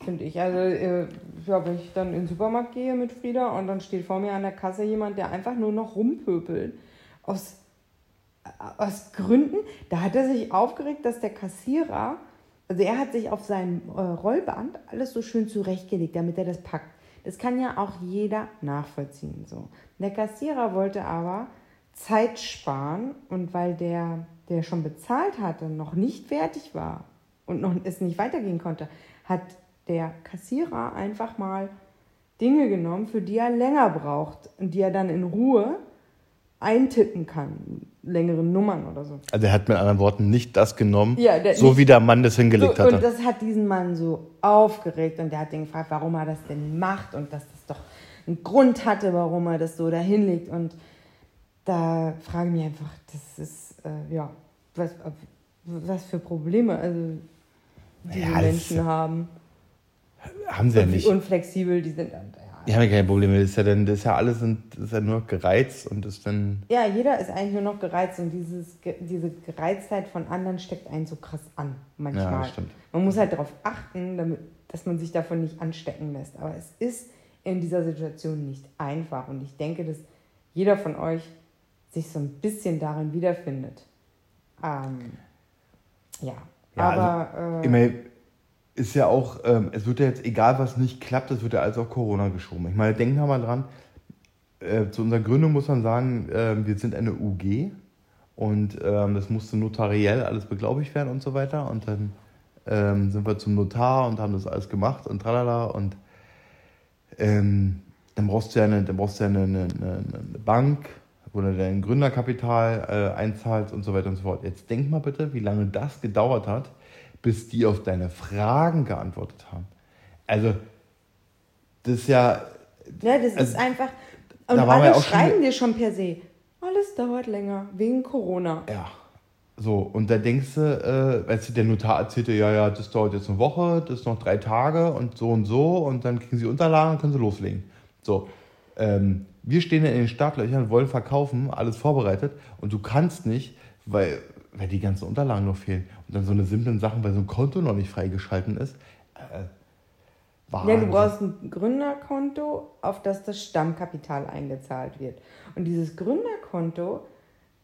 Finde ich. Also, äh, ja, wenn ich dann in den Supermarkt gehe mit Frieda und dann steht vor mir an der Kasse jemand, der einfach nur noch rumpöbelt. Aus, äh, aus Gründen, da hat er sich aufgeregt, dass der Kassierer, also er hat sich auf seinem äh, Rollband alles so schön zurechtgelegt, damit er das packt. Das kann ja auch jeder nachvollziehen. So. Der Kassierer wollte aber Zeit sparen und weil der, der schon bezahlt hatte, noch nicht fertig war und noch es nicht weitergehen konnte, hat der Kassierer einfach mal Dinge genommen, für die er länger braucht und die er dann in Ruhe eintippen kann. Längere Nummern oder so. Also er hat mit anderen Worten nicht das genommen, Ja, der- so nicht- wie der Mann das hingelegt so, hatte. Und das hat diesen Mann so aufgeregt und der hat ihn gefragt, warum er das denn macht und dass das doch einen Grund hatte, warum er das so dahin legt. Und da frage ich mich einfach, das ist, äh, ja, was, was für Probleme also diese Ja, Menschen haben. Haben sie ja wie nicht. unflexibel die sind. Die haben ja keine Probleme. Das ist ja, dann, das ist ja alles sind, ist ja nur gereizt und ist dann. Ja, jeder ist eigentlich nur noch gereizt und dieses, diese Gereiztheit von anderen steckt einen so krass an manchmal. Ja, stimmt. Man muss halt darauf achten, damit, dass man sich davon nicht anstecken lässt. Aber es ist in dieser Situation nicht einfach und ich denke, dass jeder von euch sich so ein bisschen darin wiederfindet. Ähm, ja. Ja, aber Ich meine, ist ja auch, ähm, es wird ja jetzt, egal was nicht klappt, es wird ja alles auf Corona geschoben. Ich meine, denken wir mal dran, äh, zu unserer Gründung muss man sagen, äh, wir sind eine UG und ähm, das musste notariell alles beglaubigt werden und so weiter. Und dann ähm, sind wir zum Notar und haben das alles gemacht und tralala und ähm, dann brauchst du ja eine, dann brauchst du ja eine, eine eine Bank, wo du dein Gründerkapital äh, einzahlst und so weiter und so fort. Jetzt denk mal bitte, wie lange das gedauert hat, bis die auf deine Fragen geantwortet haben. Also, das ist ja, ja, das also, ist einfach. Und alle ja auch schon- schreiben dir schon per se. Alles dauert länger, wegen Corona. ja. So, und da denkst du, äh, weißt du, der Notar erzählte, ja, ja, das dauert jetzt eine Woche, das ist noch drei Tage und so und so und dann kriegen sie Unterlagen und können sie loslegen. So, ähm, wir stehen ja in den Startlöchern, wollen verkaufen, alles vorbereitet und du kannst nicht, weil weil die ganzen Unterlagen noch fehlen. Und dann so eine simplen Sachen, weil so ein Konto noch nicht freigeschalten ist. Äh, Ja, du brauchst ein Gründerkonto, auf das das Stammkapital eingezahlt wird. Und dieses Gründerkonto,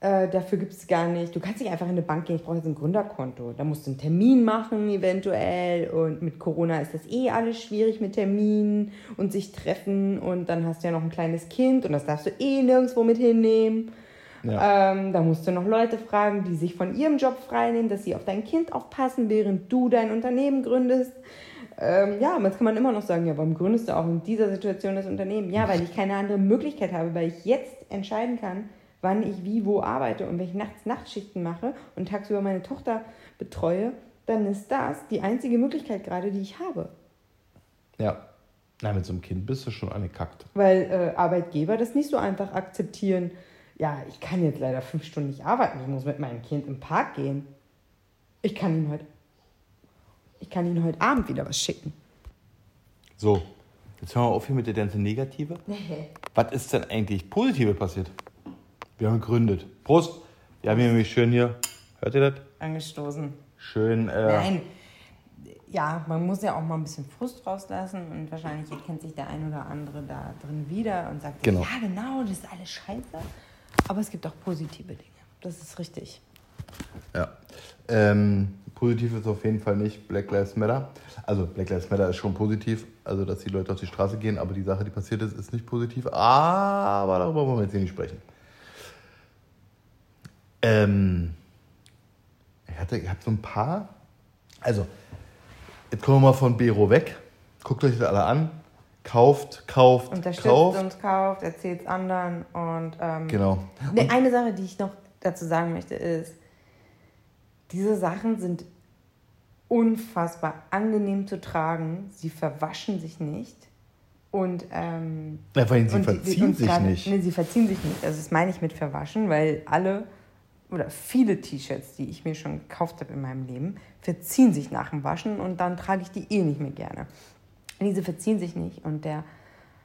äh, dafür gibt es gar nicht. Du kannst nicht einfach in eine Bank gehen, ich brauche jetzt ein Gründerkonto. Da musst du einen Termin machen, eventuell. Und mit Corona ist das eh alles schwierig mit Terminen und sich treffen. Und dann hast du ja noch ein kleines Kind und das darfst du eh nirgendwo mit hinnehmen. Ja. Ähm, da musst du noch Leute fragen, die sich von ihrem Job freinehmen, dass sie auf dein Kind aufpassen, während du dein Unternehmen gründest. Ähm, ja, jetzt kann man immer noch sagen, ja, warum gründest du auch in dieser Situation das Unternehmen? Ja, weil ich keine andere Möglichkeit habe, weil ich jetzt entscheiden kann, wann ich wie wo arbeite und wenn ich nachts Nachtschichten mache und tagsüber meine Tochter betreue, dann ist das die einzige Möglichkeit gerade, die ich habe. Ja. Na, mit so einem Kind bist du schon angekackt. Weil äh, Arbeitgeber das nicht so einfach akzeptieren. Ja, ich kann jetzt leider fünf Stunden nicht arbeiten, ich muss mit meinem Kind im Park gehen. Ich kann ihn heute, ich kann ihn heute Abend wieder was schicken. So, jetzt hören wir auf hier mit der ganzen Negative. Was ist denn eigentlich Positive passiert? Wir haben gegründet. Prost! Wir haben hier nämlich schön hier, hört ihr das? Angestoßen. Schön, äh, Nein. Ja, man muss ja auch mal ein bisschen Frust rauslassen und wahrscheinlich erkennt sich der ein oder andere da drin wieder und sagt, Genau. ja genau, das ist alles scheiße. Aber es gibt auch positive Dinge. Das ist richtig. Ja. Ähm, positiv ist auf jeden Fall nicht Black Lives Matter. Also Black Lives Matter ist schon positiv, also dass die Leute auf die Straße gehen, aber die Sache, die passiert ist, ist nicht positiv. Aber darüber wollen wir jetzt hier nicht sprechen. Ähm, ich hatte, ich habe so ein paar. Also, jetzt kommen wir mal von Bero weg. Guckt euch das alle an. Kauft, kauft, Unterstützt kauft. uns, kauft, erzählt es anderen und ähm, Genau. Ne, eine Sache, die ich noch dazu sagen möchte, ist, diese Sachen sind unfassbar angenehm zu tragen. Sie verwaschen sich nicht. Und, ähm, Ja, vor allem, sie und die- verziehen und sich gerade- nicht. Nee, sie verziehen sich nicht. Also das meine ich mit verwaschen, weil alle oder viele T-Shirts, die ich mir schon gekauft habe in meinem Leben, verziehen sich nach dem Waschen und dann trage ich die eh nicht mehr gerne. Diese verziehen sich nicht und der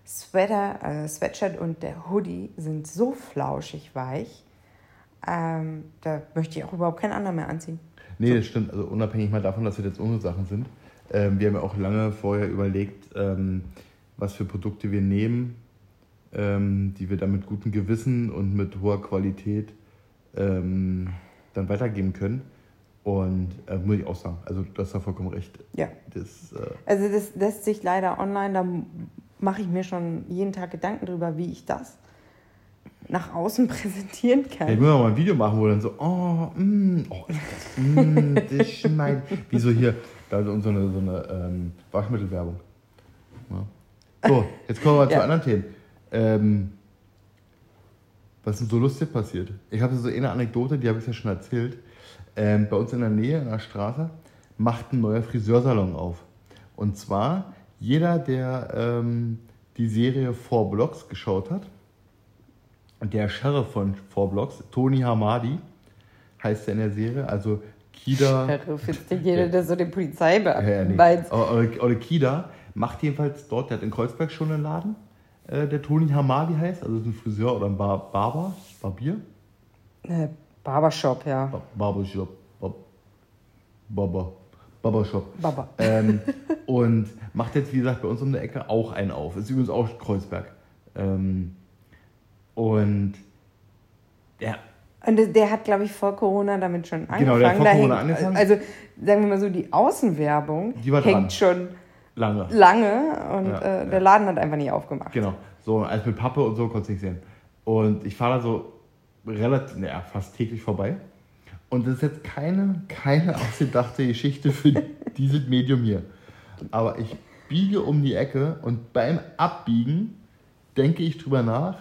Sweater, äh, Sweatshirt und der Hoodie sind so flauschig weich, ähm, da möchte ich auch überhaupt keinen anderen mehr anziehen. Nee, das stimmt. Also unabhängig mal davon, dass das jetzt unsere Sachen sind. Ähm, wir haben ja auch lange vorher überlegt, ähm, was für Produkte wir nehmen, ähm, die wir dann mit gutem Gewissen und mit hoher Qualität ähm, dann weitergeben können. Und äh, muss ich auch sagen, also du hast da vollkommen recht. Ja. Das, äh, Also das lässt sich leider online, da mache ich mir schon jeden Tag Gedanken drüber, wie ich das nach außen präsentieren ja, ich kann. muss mal ein Video machen, wo dann so, oh, mm, oh das, mm, das schmeckt. Wie so hier, da so eine, so eine ähm, Waschmittelwerbung. Ja. So, jetzt kommen wir mal zu Ja. anderen Themen. Ähm, was ist denn so lustig passiert? Ich habe so eine Anekdote, die habe ich ja schon erzählt. Ähm, bei uns in der Nähe, in der Straße, macht ein neuer Friseursalon auf. Und zwar, jeder, der ähm, die Serie Four Blocks geschaut hat, der Sheriff von Four Blocks, Tony Hamadi, heißt er in der Serie, also Kida. Sheriff, nicht jeder, der so den Polizeibeamten Ja, nee. Ole Kida macht jedenfalls dort, der hat in Kreuzberg schon einen Laden, äh, der Toni Hamadi heißt, also ist ein Friseur oder ein Bar Barber, Barbier, Äh, Barbershop, ja. Ba- Barbershop, Bar Barber, Barbershop. Baba. Ähm, und macht jetzt, wie gesagt, bei uns um der Ecke auch einen auf. Ist übrigens auch Kreuzberg. Ähm, und ja, Und der hat, glaube ich, vor Corona damit schon angefangen. Genau, der hat vor Corona hängt- angefangen. Also, sagen wir mal so, die Außenwerbung Die hängt dran. schon lange. lange und Ja, äh, ja. der Laden hat einfach nicht aufgemacht. Genau, so alles mit Pappe und so konntest du nicht sehen. Und ich fahre da so relativ, naja, fast täglich vorbei. Und das ist jetzt keine, keine ausgedachte Geschichte für dieses Medium hier. Aber ich biege um die Ecke und beim Abbiegen denke ich drüber nach,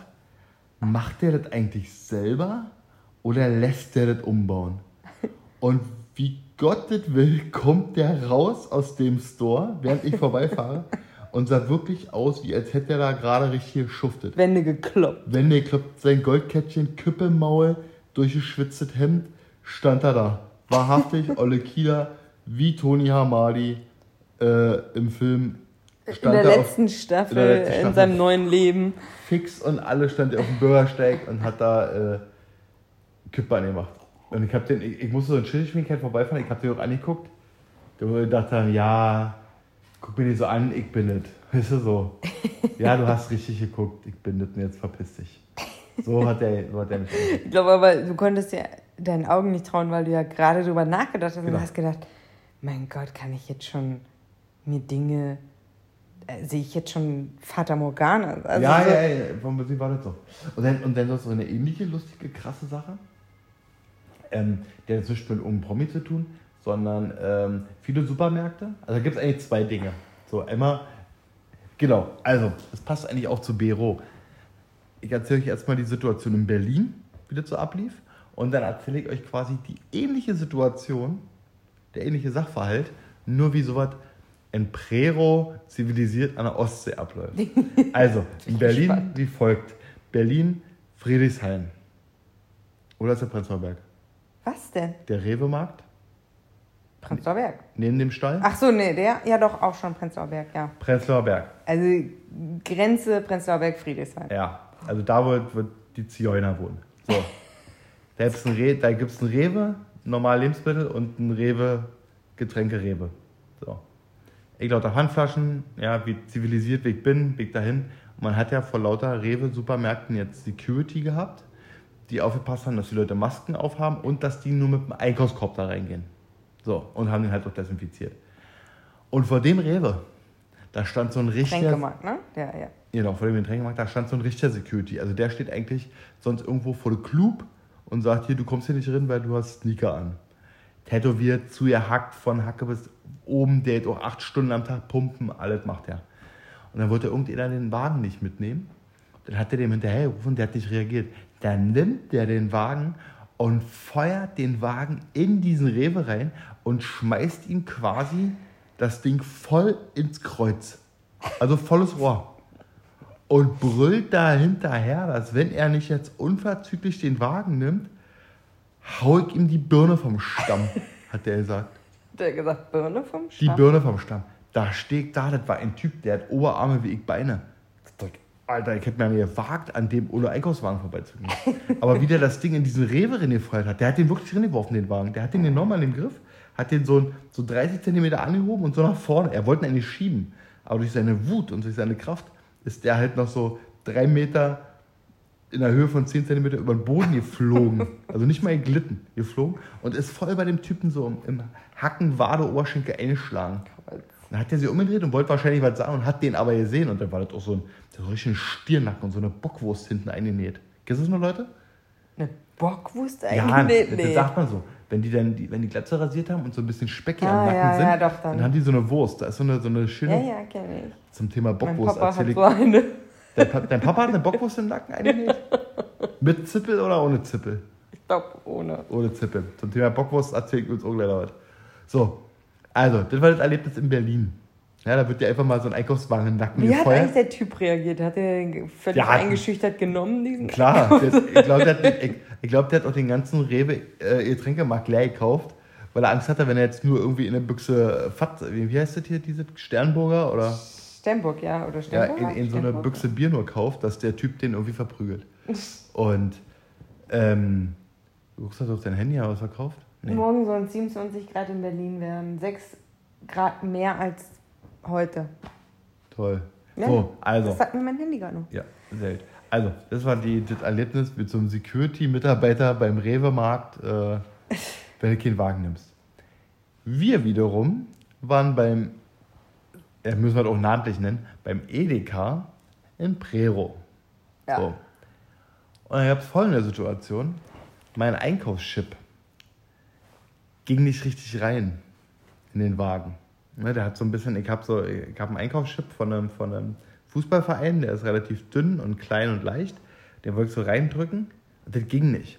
macht der das eigentlich selber oder lässt der das umbauen? Und wie Gott das will, kommt der raus aus dem Store, während ich vorbeifahre und sah wirklich aus, wie als hätte er da gerade richtig geschuftet. Wände gekloppt. Wenn der kloppt sein Goldkettchen, Kippe im Maul, durchgeschwitztes Hemd, stand er da. Wahrhaftig, Olle Kieler, wie Toni Hamadi äh, im Film. In Stand der er letzten Staffel, in der letzten in Staffel. seinem neuen Leben. fix und alle stand er auf dem Bürgersteig und hat da äh, Kippe angemacht. Und ich, hab den, ich, ich musste so in Schildschwindigkeit vorbeifahren, ich habe den auch angeguckt. Da dachte, ja, guck mir nicht so an, ich bin es. Weißt du so? Ja, du hast richtig geguckt, ich bin es und jetzt verpiss dich. So hat der, so hat der mich angeguckt. Ich glaube aber, du konntest ja deinen Augen nicht trauen, weil du ja gerade drüber nachgedacht hast Genau. und hast gedacht, mein Gott, kann ich jetzt schon mir Dinge, äh, sehe ich jetzt schon Fata Morgana? Also ja, so, ja, ja, vom Prinzip war das so. Und dann, und dann so eine ähnliche, lustige, krasse Sache. Ähm, der hat nichts mit Promi zu tun, sondern ähm, viele Supermärkte. Also da gibt es eigentlich zwei Dinge. So, einmal, genau, also, das passt eigentlich auch zu Bero. Ich erzähle euch erstmal die Situation in Berlin, wie das so ablief. Und dann erzähle ich euch quasi die ähnliche Situation, der ähnliche Sachverhalt, nur wie sowas in Prero zivilisiert an der Ostsee abläuft. Also, in Berlin wie folgt. Berlin, Friedrichshain. Oder ist der Prenzlauer Berg? Was denn? Der Rewe-Markt Prenzlauer Berg. neben dem Stall? Ach so, nee, der, ja doch, auch schon Prenzlauer Berg, ja. Prenzlauer Berg. Also Grenze Prenzlauer Berg, Friedrichshain. Ja, also da wird, wird die Zigeuner wohnen. So. Da gibt es ein, Re da gibt's Rewe, normal Lebensmittel und ein Rewe, Getränke-Rewe. So. Ich lauter Handflaschen, ja, wie zivilisiert wie ich bin, bin ich dahin. Und man hat ja vor lauter Rewe-Supermärkten jetzt Security gehabt, die aufgepasst haben, dass die Leute Masken aufhaben und dass die nur mit dem Einkaufskorb da reingehen. So, und haben den halt auch desinfiziert. Und vor dem Rewe, da stand so ein richtiger... Tränkemarkt, ne? Ja, ja. Genau, vor dem Getränkemarkt, da stand so ein richtiger Security. Also der steht eigentlich sonst irgendwo vor der Club und sagt, hier, du kommst hier nicht rein, weil du hast Sneaker an. Tätowiert, zu ihr hackt, von Hacke bis oben, der hat auch acht Stunden am Tag pumpen, alles macht er. Und dann wollte irgendjemand den Wagen nicht mitnehmen. Dann hat er dem hinterhergerufen, der hat nicht reagiert. Dann nimmt der den Wagen und feuert den Wagen in diesen Rewe rein und schmeißt ihm quasi das Ding voll ins Kreuz. Also volles Rohr und brüllt da hinterher, dass wenn er nicht jetzt unverzüglich den Wagen nimmt, hau ich ihm die Birne vom Stamm, hat der gesagt. Der hat gesagt, Birne vom Die Stamm. Birne vom Stamm. Da steht da, das war ein Typ, der hat Oberarme wie ich Beine. Alter, ich hätte mir gewagt, an dem ohne Einkaufswagen vorbeizugehen. Aber wie der das Ding in diesen Rewe reingefeuert hat, der hat den wirklich reingeworfen, den Wagen. Der hat den enorm an dem Griff, hat den so, so 30 Zentimeter angehoben und so nach vorne. Er wollte ihn eigentlich schieben. Aber durch seine Wut und durch seine Kraft ist der halt noch so drei Meter in der Höhe von 10 Zentimeter über den Boden geflogen. Also nicht mal geglitten, geflogen. Und ist voll bei dem Typen so im Hacken, Wade, Oberschenkel eingeschlagen. Dann hat er sich umgedreht und wollte wahrscheinlich was sagen und hat den aber gesehen. Und dann war das auch so ein, so ein richtiger Stirnacken und so eine Bockwurst hinten eingenäht. Kennst du das noch, Leute? Eine Bockwurst Ja, eigentlich? das, das sagt man so. Wenn die dann die, wenn die Glatze rasiert haben und so ein bisschen Speck Ah, am Nacken ja, sind, ja, doch, dann. haben die so eine Wurst. Da ist so eine, so eine schöne, Ja, ja, kenne ich. zum Thema Mein Bockwurst Papa erzähl hat ich. so eine. Dein, Pa- dein Papa hat eine Bockwurst im Nacken eingenäht? Mit Zippel oder ohne Zippel? Ich glaube, ohne. Ohne Zippel. Zum Thema Bockwurst erzähl ich uns auch gleich was. So, also, das war das Erlebnis in Berlin. Ja, da wird dir einfach mal so ein Einkaufswagen in den Nacken Wie hat eigentlich gefeuert. der Typ reagiert? Hat er den völlig Ja, eingeschüchtert genommen, diesen? Klar, der, ich glaube, der, glaub, der hat auch den ganzen Rewe äh, Getränkemarkt leer gekauft, weil er Angst hatte, wenn er jetzt nur irgendwie in eine Büchse Fat, wie, wie heißt das hier, diese Sternburger oder Sternburg, ja, oder ja, Sternburg? in, in so eine Sternburg. Büchse Bier nur kauft, dass der Typ den irgendwie verprügelt. Und ähm, du guckst halt auf dein Handy, aber was verkauft? Nee. Morgen sollen es 27 Grad in Berlin werden. 6 Grad mehr als heute. Toll. Ja, So, also. Das sagt mir mein Handy gerade noch. Ja, gut. Also, das war die, das Erlebnis mit so einem Security-Mitarbeiter beim Rewe-Markt, äh, wenn du keinen Wagen nimmst. Wir wiederum waren beim, ja, müssen wir das auch namentlich nennen, beim Edeka in Prero. Ja. So. Und dann gab es folgende Situation. Mein Einkaufschip ging nicht richtig rein in den Wagen. Ne, der hat so ein bisschen, ich habe so, ich habe einen Einkaufschip von einem, von einem Fußballverein, der ist relativ dünn und klein und leicht. Den wollte ich so reindrücken und das ging nicht.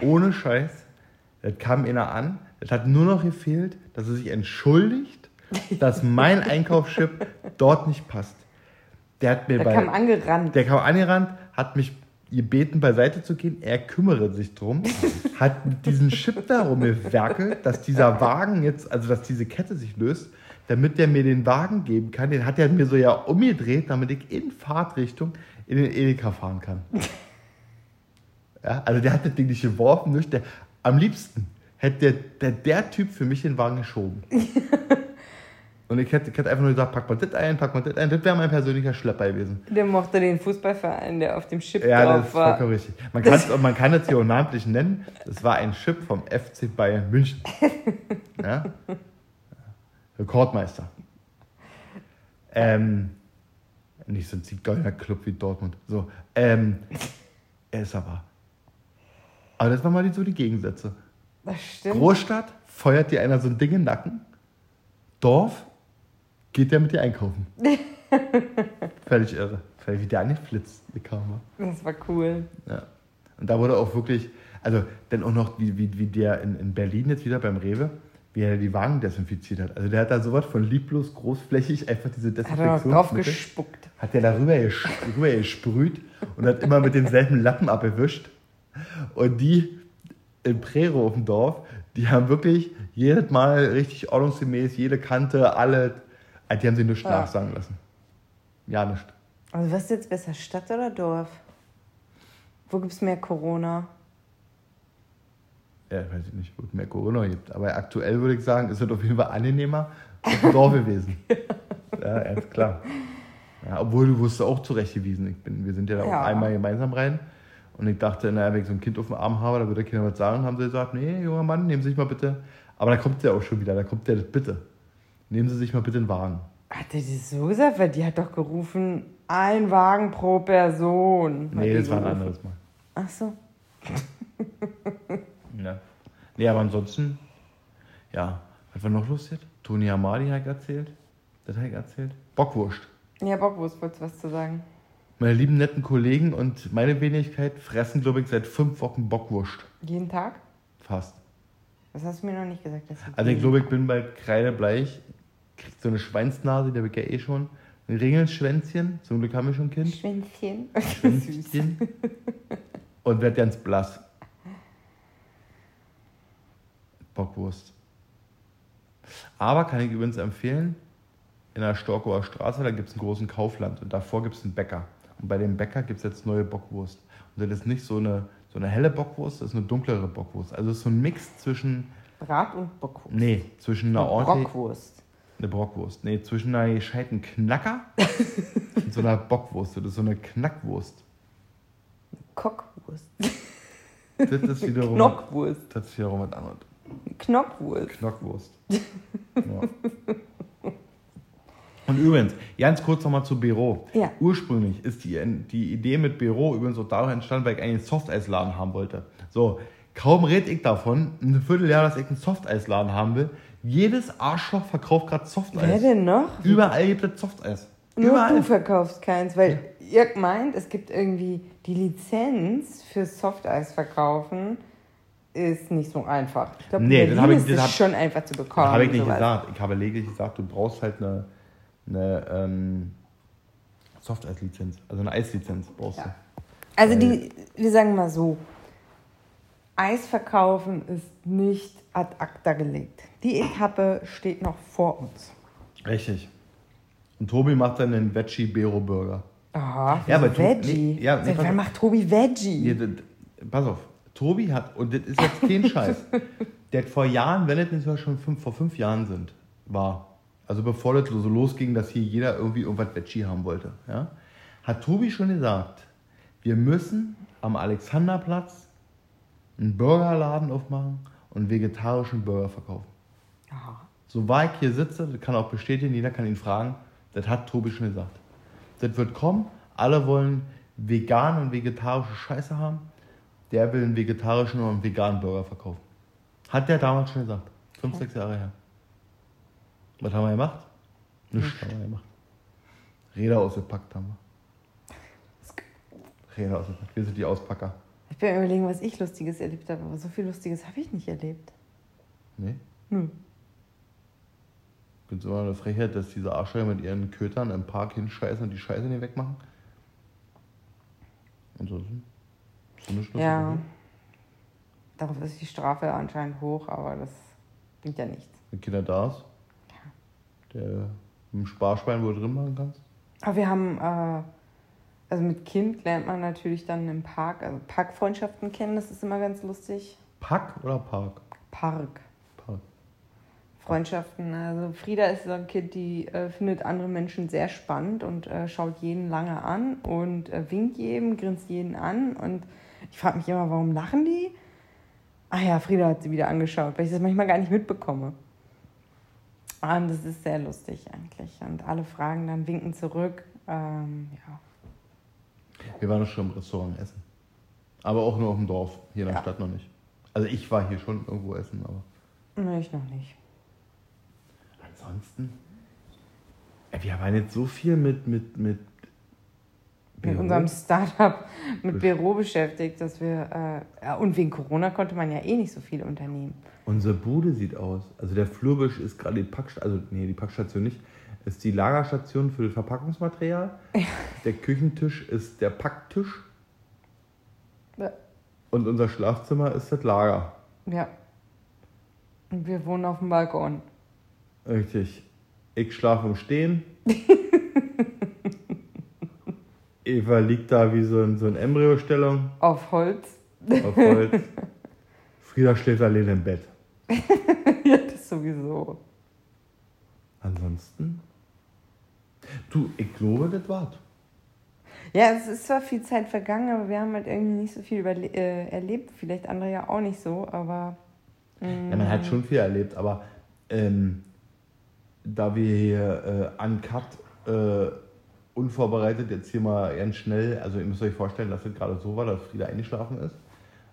Ohne Scheiß. Das kam einer an. Das hat nur noch gefehlt, dass er sich entschuldigt, dass mein Einkaufschip dort nicht passt. Der hat mir Der bei, kam angerannt. der kam angerannt, hat mich gebeten, beiseite zu gehen. Er kümmere sich drum, hat mit diesem Chip da rumgewerkelt, dass dieser Wagen jetzt, also dass diese Kette sich löst, damit der mir den Wagen geben kann. Den hat er mir so ja umgedreht, damit ich in Fahrtrichtung in den Edeka fahren kann. Ja, also der hat das Ding nicht geworfen, nicht. Der, am liebsten hätte der, der, der Typ für mich den Wagen geschoben. Und ich hätte, ich hätte einfach nur gesagt, pack mal das ein, pack mal das ein. Das wäre mein persönlicher Schlepper gewesen. Der mochte den Fußballverein, der auf dem Chip Ja, das drauf ist war. vollkommen richtig. Man kann, es, man kann es hier auch namentlich nennen. Das war ein Chip vom FC Bayern München. Ja? Rekordmeister. Ähm, nicht so ein Zigeuner Club wie Dortmund. So, ähm, er ist aber. Aber das waren mal die, so die Gegensätze. Das stimmt. Großstadt feuert dir einer so ein Ding in den Nacken. Dorf geht der mit dir einkaufen. Völlig irre. Völlig wie der angeflitzt, die Kamera. Das war cool. Ja. Und da wurde auch wirklich, also dann auch noch, wie, wie, wie der in, in Berlin jetzt wieder beim Rewe, wie er die Wagen desinfiziert hat. Also der hat da sowas von lieblos, großflächig einfach diese Hat er gespuckt. hat der darüber rüber gesprüht und hat immer mit denselben Lappen abgewischt. Und die in Prero auf dem Dorf, die haben wirklich jedes Mal richtig ordnungsgemäß, jede Kante, alle, also die haben sie nichts Ja. nachsagen lassen. Ja, nicht. Also was ist jetzt besser, Stadt oder Dorf? Wo gibt es mehr Corona? Ja, weiß ich nicht, wo es mehr Corona gibt. Aber aktuell würde ich sagen, ist es auf jeden Fall angenehmer auf dem Dorf gewesen. ja, ganz klar. Ja, obwohl du wusstest auch zurechtgewiesen. Ich bin, wir sind ja da Ja. auch einmal gemeinsam rein. Und ich dachte, naja, wenn ich so ein Kind auf dem Arm habe, da würde keiner was sagen. Haben sie gesagt, nee, junger Mann, nehmen Sie sich mal bitte. Aber da kommt der auch schon wieder, da kommt der das bitte. Nehmen Sie sich mal bitte einen Wagen. Hat die das so gesagt? Weil die hat doch gerufen, ein Wagen pro Person. Nee, das war ein anderes Mal. Ach so. Ja. Nee, aber ansonsten, ja, was war noch lustig? Toni Amadi hat erzählt. Das hat erzählt. Bockwurst. Ja, Bockwurst, wolltest was zu sagen? Meine lieben netten Kollegen und meine Wenigkeit fressen, glaube ich, seit fünf Wochen Bockwurst. Jeden Tag? Fast. Das hast du mir noch nicht gesagt. Also ich glaube, ich bin bald kreidebleich. Krieg so eine Schweinsnase, die habe ich ja eh schon. Ein Ringelschwänzchen. Zum Glück haben wir schon ein Kind. Schwänzchen. Schwänzchen. Und werd ganz blass. Bockwurst. Aber kann ich übrigens empfehlen, in der Storkower Straße, da gibt es einen großen Kaufland und davor gibt es einen Bäcker. Und bei dem Bäcker gibt es jetzt neue Bockwurst. Und das ist nicht so eine, so eine helle Bockwurst, das ist eine dunklere Bockwurst. Also es ist so ein Mix zwischen, Brat und Bockwurst. nee, zwischen einer ordentlichen, Brockwurst. Eine Brockwurst. Nee, zwischen einer gescheiten Knacker und so einer Bockwurst. Das ist so eine Knackwurst. Kockwurst. Das ist wiederum, Knockwurst. das ist wiederum was anderes. Knockwurst. Knockwurst. Ja. Und übrigens, ganz kurz nochmal zu Büro. Ja. Ursprünglich ist die, die Idee mit Büro übrigens auch dadurch entstanden, weil ich eigentlich einen Softeisladen haben wollte. So, kaum red ich davon, ein Vierteljahr, dass ich einen Softeisladen haben will. Jedes Arschloch verkauft gerade Wer Softeis. denn noch? Überall gibt es Softeis. Nur Überall. du verkaufst keins, weil ihr meint, es gibt irgendwie die Lizenz für Softeis verkaufen ist nicht so einfach. Ich glaube, Nee, das Berlin hab ich- ist das hab- schon einfach zu bekommen. Das habe ich nicht sowas. gesagt. Ich habe lediglich gesagt, du brauchst halt eine, eine ähm, Softeis-Lizenz, also eine Eislizenz brauchst Ja. du. Also die, wir sagen mal so, Eis verkaufen ist nicht ad acta gelegt. Die Etappe steht noch vor uns. Richtig. Und Tobi macht dann den Veggie Bero Burger. Aha, Ja, aber Veggie. nee, ja, nee, Seit pass wann auf. macht Tobi Veggie? Hier, d- d- pass auf, Tobi hat, und das ist jetzt kein Scheiß, der hat vor Jahren, wenn es nicht sogar schon fünf, vor fünf Jahren sind, war, also bevor das so losging, dass hier jeder irgendwie irgendwas Veggie haben wollte, ja, hat Tobi schon gesagt, wir müssen am Alexanderplatz einen Burgerladen aufmachen und einen vegetarischen Burger verkaufen. Aha. So wahr ich hier sitze, das kann auch bestätigen, jeder kann ihn fragen, das hat Tobi schon gesagt. Das wird kommen, alle wollen vegan und vegetarische Scheiße haben. Der will einen vegetarischen und einen veganen Burger verkaufen. Hat der damals schon gesagt. Fünf, sechs Jahre her. Was haben wir gemacht? Nichts haben wir gemacht. Räder ausgepackt haben wir. Räder ausgepackt. Wir sind die Auspacker. Ich bin überlegen, was ich Lustiges erlebt habe, aber so viel Lustiges habe ich nicht erlebt. Nee? Nö. Finde es immer eine Frechheit, dass diese Arschlöcher mit ihren Kötern im Park hinscheißen und die Scheiße nicht wegmachen. Ansonsten. So eine Schluss. Ja. Darauf ist die Strafe anscheinend hoch, aber das bringt ja nichts. Wenn Kinder da ist. Der im Sparschwein, wo du drin machen kannst. Aber wir haben, äh, also mit Kind lernt man natürlich dann im Park, also Parkfreundschaften kennen, das ist immer ganz lustig. Pack oder Park? Park. Park. Freundschaften. Also Frieda ist so ein Kind, die äh, findet andere Menschen sehr spannend und äh, schaut jeden lange an und äh, winkt jedem, grinst jeden an. Und ich frage mich immer, warum lachen die? Ah ja, Frieda hat sie wieder angeschaut, weil ich das manchmal gar nicht mitbekomme. Und das ist sehr lustig eigentlich. Und alle fragen dann, winken zurück. Ähm, ja. Wir waren schon im Restaurant essen. Aber auch nur auf dem Dorf, hier in der Ja. Stadt noch nicht. Also ich war hier schon irgendwo essen, aber Nee, ich noch nicht. ansonsten. Wir waren jetzt so viel mit, mit, mit, Mit Büro. unserem Startup mit Büro beschäftigt, dass wir. Äh, ja, und wegen Corona konnte man ja eh nicht so viel unternehmen. Unsere Bude sieht aus. Also der Flurbisch ist gerade die Packstation, also nee, die Packstation nicht, ist die Lagerstation für das Verpackungsmaterial. Der Küchentisch ist der Packtisch Ja. und unser Schlafzimmer ist das Lager. Ja. Und wir wohnen auf dem Balkon. Richtig. Ich schlafe im Stehen. Eva liegt da wie so, in, so eine Embryostellung Auf Holz. auf Holz. Frieda schläft alleine im Bett. ja, das sowieso. Ansonsten? Du, ich glaube, das war's. Ja, es ist zwar viel Zeit vergangen, aber wir haben halt irgendwie nicht so viel äh, erlebt. Vielleicht andere ja auch nicht so, aber. mm, Ja, man hat schon viel erlebt, aber ähm, da wir hier äh, uncut, äh, unvorbereitet jetzt hier mal ganz schnell, also ihr müsst euch vorstellen, dass es gerade so war, dass Frieda eingeschlafen ist.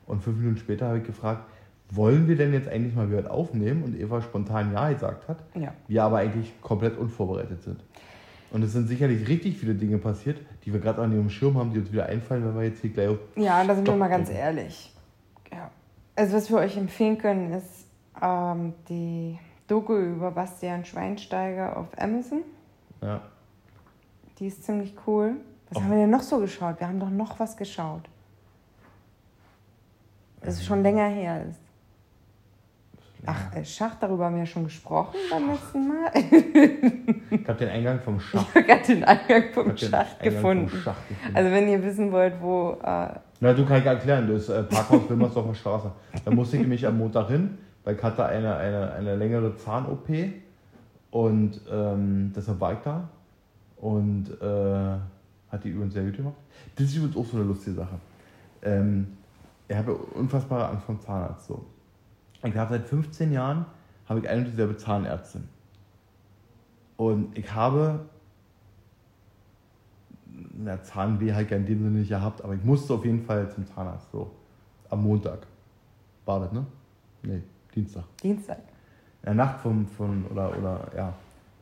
Und fünf Minuten später habe ich gefragt, wollen wir denn jetzt eigentlich mal wieder aufnehmen? Und Eva spontan Ja gesagt hat. Ja. Wir aber eigentlich komplett unvorbereitet sind. Und es sind sicherlich richtig viele Dinge passiert, die wir gerade an ihrem Schirm haben, die uns wieder einfallen, wenn wir jetzt hier gleich auf Ja, da sind wir mal ganz drücken. ehrlich. Ja. Also, was wir euch empfehlen können, ist ähm, die Doku über Bastian Schweinsteiger auf Amazon. Ja. Die ist ziemlich cool. Was Oh. haben wir denn noch so geschaut? Wir haben doch noch was geschaut. Das ist schon länger her ist. Ach, äh, Schach, darüber haben wir ja schon gesprochen beim letzten Mal. Ich habe den Eingang vom Schach, Ich habe gerade den Eingang vom Schach Eingang gefunden. Vom Schach gefunden. Also wenn ihr wissen wollt, wo... Äh, Na, du kannst erklären, das äh, Parkhaus Wilmersdorfer Straße. Da musste ich nämlich am Montag hin, weil ich hatte eine, eine, eine längere Zahn-OP und ähm, deshalb war ich da und äh, hat die übrigens sehr gut gemacht. Das ist übrigens auch so eine lustige Sache. Ähm, ich habe unfassbare Angst vom Zahnarzt. So. Ich habe seit 15 Jahren habe ich eine und dieselbe Zahnärztin. Und ich habe na, Zahnweh halt ja in dem Sinne nicht gehabt, aber ich musste auf jeden Fall zum Zahnarzt. So. Am Montag. War das, ne? Nee, Dienstag. Dienstag. In der Nacht vom, von, oder, oder, ja.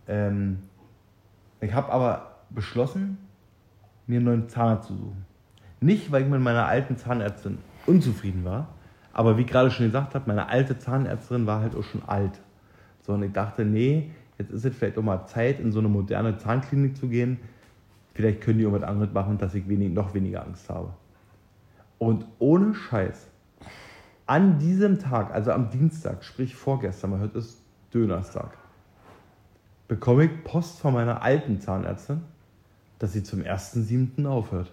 Ähm, ich habe aber beschlossen, mir einen neuen Zahnarzt zu suchen. Nicht, weil ich mit meiner alten Zahnärztin unzufrieden war, aber wie ich gerade schon gesagt habe, meine alte Zahnärztin war halt auch schon alt. So, und ich dachte, nee, jetzt ist es vielleicht auch mal Zeit, in so eine moderne Zahnklinik zu gehen. Vielleicht können die irgendwas anderes machen, dass ich wenig, noch weniger Angst habe. Und ohne Scheiß, an diesem Tag, also am Dienstag, sprich vorgestern, weil heute ist Dönerstag, bekomme ich Post von meiner alten Zahnärztin, dass sie zum 1.7. aufhört.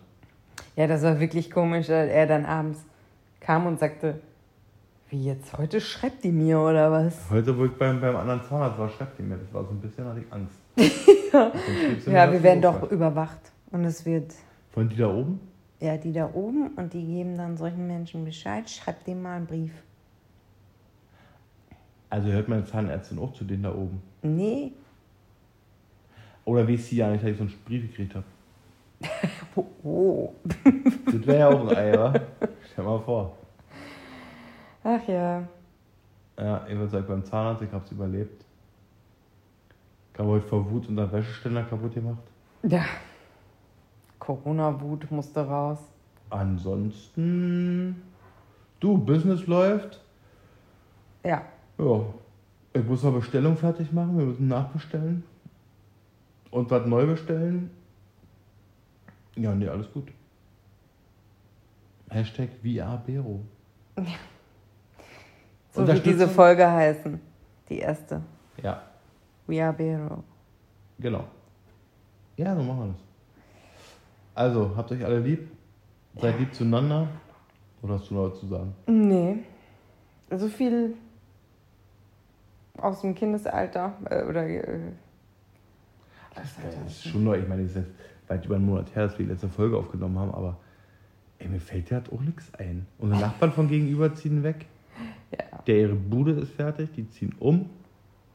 Ja, das war wirklich komisch, als er dann abends kam und sagte, wie jetzt, heute schreibt die mir oder was? Heute, wo ich beim, beim anderen Zahnarzt war, schreibt die mir, das war so ein bisschen, hatte ich Angst. Ja, dass wir werden doch überwacht. Und es wird, Von die da oben? ja, die da oben und die geben dann solchen Menschen Bescheid, schreibt dem mal einen Brief. Also hört meine Zahnärztin auch zu denen da oben. Nee, Oder wie sie ja nicht, dass ich so einen Brief gekriegt habe. oh, oh. Das wäre ja auch ein Ei, wa? Stell mal vor. Ach ja. Ja, ich würde sagen, beim Zahnarzt, ich hab's überlebt. Ich habe heute vor Wut unseren Wäscheständer kaputt gemacht. Ja. Corona-Wut musste raus. Ansonsten, du, Business läuft. Ja. Ja, ich muss noch Bestellung fertig machen, wir müssen nachbestellen. Und was neu bestellen. Ja, nee, alles gut. Hashtag VRBero. So wie diese Folge heißen. Die erste. Ja, We are Bero. genau. Ja, so machen wir das. Also, habt euch alle lieb. Seid lieb zueinander. Oder hast du noch was zu sagen? Nee. so viel aus dem Kindesalter äh, oder äh, Das ist schon neu. Ich meine, es ist jetzt weit über einen Monat her, dass wir die letzte Folge aufgenommen haben, aber ey, mir fällt ja auch nichts ein. Unsere Nachbarn von gegenüber ziehen weg. Ja. Der ihre Bude ist fertig, die ziehen um.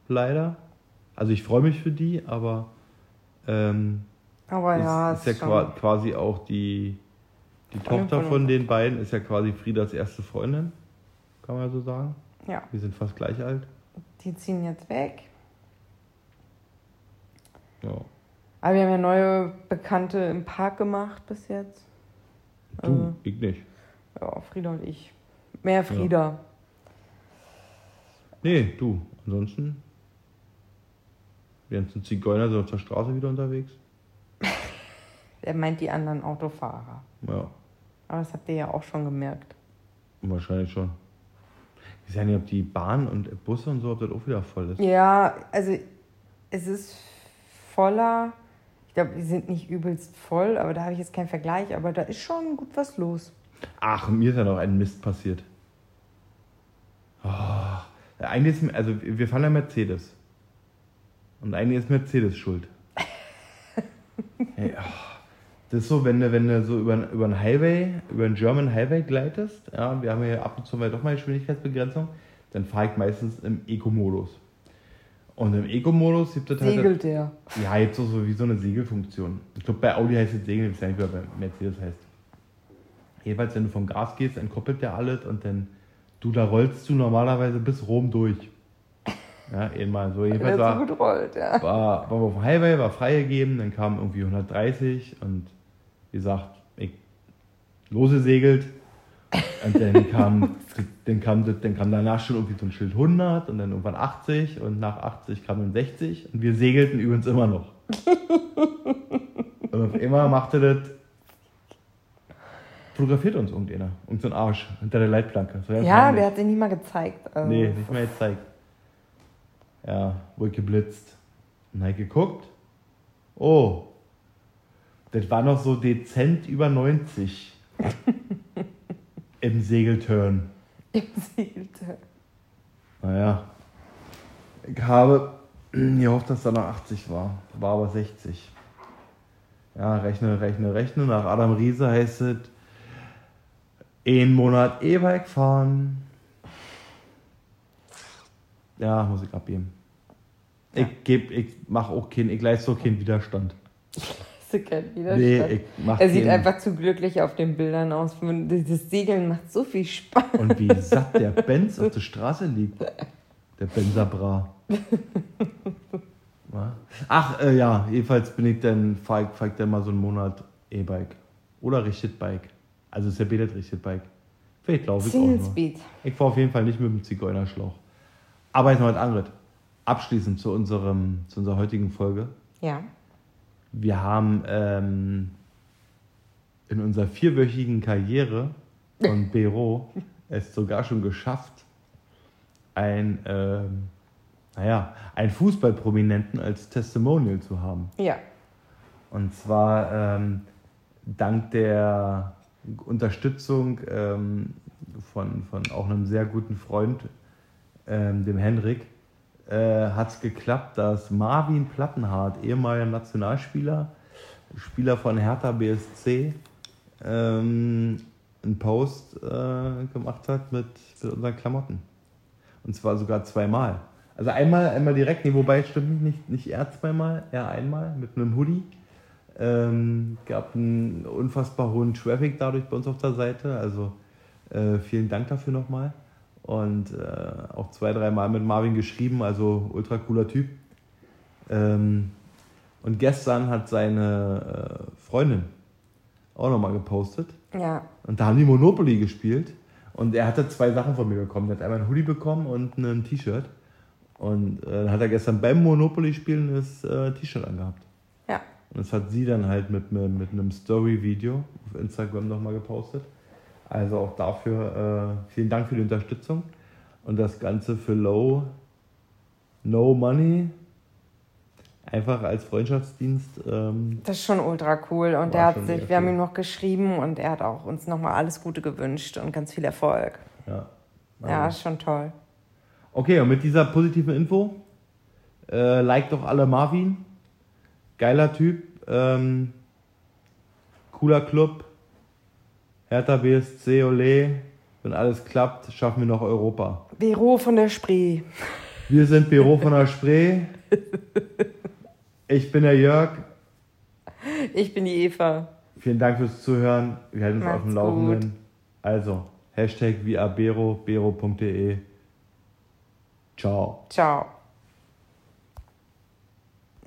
Leider. Also ich freue mich für die, aber ähm, Aber ja, ist, ist ja quasi auch die, die Freundin Tochter von den beiden, ist ja quasi Friedas erste Freundin. Kann man ja so sagen. ja, Wir sind fast gleich alt. die ziehen jetzt weg. Ja. Aber wir haben ja neue Bekannte im Park gemacht bis jetzt. Du, ich nicht. Ja, Frieda und ich. Mehr Frieda. Nee, du. Ansonsten. Die ganzen Zigeuner sind auf der Straße wieder unterwegs. Er meint die anderen Autofahrer. Ja, Aber das habt ihr ja auch schon gemerkt. wahrscheinlich schon. Ich weiß nicht, ob die Bahn und Busse und so, ob das auch wieder voll ist. Ja, also es ist voller. Ich glaube, die sind nicht übelst voll, aber da habe ich jetzt keinen Vergleich. Aber da ist schon gut was los. Ach, mir ist ja noch ein Mist passiert. Eigentlich ist, also wir fahren ja Mercedes. Und eigentlich ist Mercedes schuld. Hey, oh, das ist so, wenn du, wenn du so über, über einen Highway, über einen German Highway gleitest, ja, wir haben ja ab und zu mal doch mal Geschwindigkeitsbegrenzung, dann fahre ich meistens im Eco-Modus. Und im Eco-Modus gibt es halt. Segelt der. Ja, jetzt so, so wie so eine Segelfunktion. Ich glaube, bei Audi heißt es Segeln, ich weiß nicht, wie bei Mercedes heißt. Jedenfalls, wenn du vom Gas gehst, dann koppelt der alles und dann, du, da rollst du normalerweise bis Rom durch. Ja, einmal so. Weil Jedenfalls der so war, gut rollt, ja. war, wir auf dem Highway, war freigegeben, dann kam irgendwie 130 und wie gesagt, ich losgesegelt. Und dann kam, dann, kam, dann kam danach schon irgendwie so ein Schild 100 und dann irgendwann 80 und nach 80 kam dann 60 und wir segelten übrigens immer noch. Und auf einmal machte das, fotografiert uns irgendeiner, irgend so ein Arsch hinter der Leitplanke. Ja, der hat sich nicht mal gezeigt. Also, Nee, nicht mehr gezeigt. Ja, wurde geblitzt. Und ich geguckt. Oh, das war noch so dezent über 90 im Segelturn. Im Segelte. Naja, ich habe gehofft, dass da noch 80 war. War aber 60. Ja, rechne, rechne, rechne. Nach Adam Riese heißt es, einen Monat E-Bike fahren. Ja, muss ich abgeben. Ich, geb, ich mache auch keinen, ich leiste auch keinen Widerstand. Hast du keinen Widerstand? Nee, ich mach er sieht einfach zu glücklich auf den Bildern aus. Das Segeln macht so viel Spaß. Und wie satt der Benz auf der Straße liegt. Der Benzabra. Ja. Ach, äh, ja, jedenfalls bin ich dann, fahr ich, fahr ich dann mal so einen Monat E-Bike. Oder richtet Bike. Also ist ja betet richtet Bike. Vielleicht laufe ich auch nur. Speed. Ich fahre auf jeden Fall nicht mit dem Zigeunerschlauch. Aber jetzt noch was anderes. Abschließend zu, unserem, zu unserer heutigen Folge. Ja. Wir haben ähm, in unserer vierwöchigen Karriere von Bero es sogar schon geschafft, ein, ähm, naja, einen Fußballprominenten als Testimonial zu haben. Ja. Und zwar ähm, dank der Unterstützung ähm, von, von auch einem sehr guten Freund, ähm, dem Henrik, äh, hat es geklappt, dass Marvin Plattenhardt, ehemaliger Nationalspieler, Spieler von Hertha BSC, ähm, einen Post äh, gemacht hat mit, mit unseren Klamotten. Und zwar sogar zweimal. Also einmal, einmal direkt, nee, wobei stimmt nicht, nicht er zweimal, er einmal mit einem Hoodie. Ähm, gab einen unfassbar hohen Traffic dadurch bei uns auf der Seite. Also äh, vielen Dank dafür nochmal. Und äh, auch zwei, dreimal mit Marvin geschrieben, also ultra cooler Typ. Ähm, und gestern hat seine äh, Freundin auch nochmal gepostet. Ja. Und da haben die Monopoly gespielt. Und er hatte zwei Sachen von mir bekommen. Er hat einmal ein Hoodie bekommen und ein T-Shirt. Und äh, dann hat er gestern beim Monopoly-Spielen das äh, T-Shirt angehabt. Und das hat sie dann halt mit, mit, mit einem Story-Video auf Instagram nochmal gepostet. Also auch dafür äh, vielen Dank für die Unterstützung. Und das Ganze für Low, No Money, einfach als Freundschaftsdienst. Ähm, Das ist schon ultra cool. Und der hat sich, wir haben ihm noch geschrieben und er hat auch uns nochmal alles Gute gewünscht und ganz viel Erfolg. ja. Ja, ist schon toll. Okay, und mit dieser positiven Info, äh, like doch alle Marvin. Geiler Typ, ähm, cooler Club. Hertha BSC, Ole. Wenn alles klappt, schaffen wir noch Europa. Büro von der Spree. Wir sind Büro von der Spree. Ich bin der Jörg. Ich bin die Eva. Vielen Dank fürs Zuhören. Wir halten uns auf dem Laufenden. Also, Hashtag viabero, bero.de. Ciao. Ciao.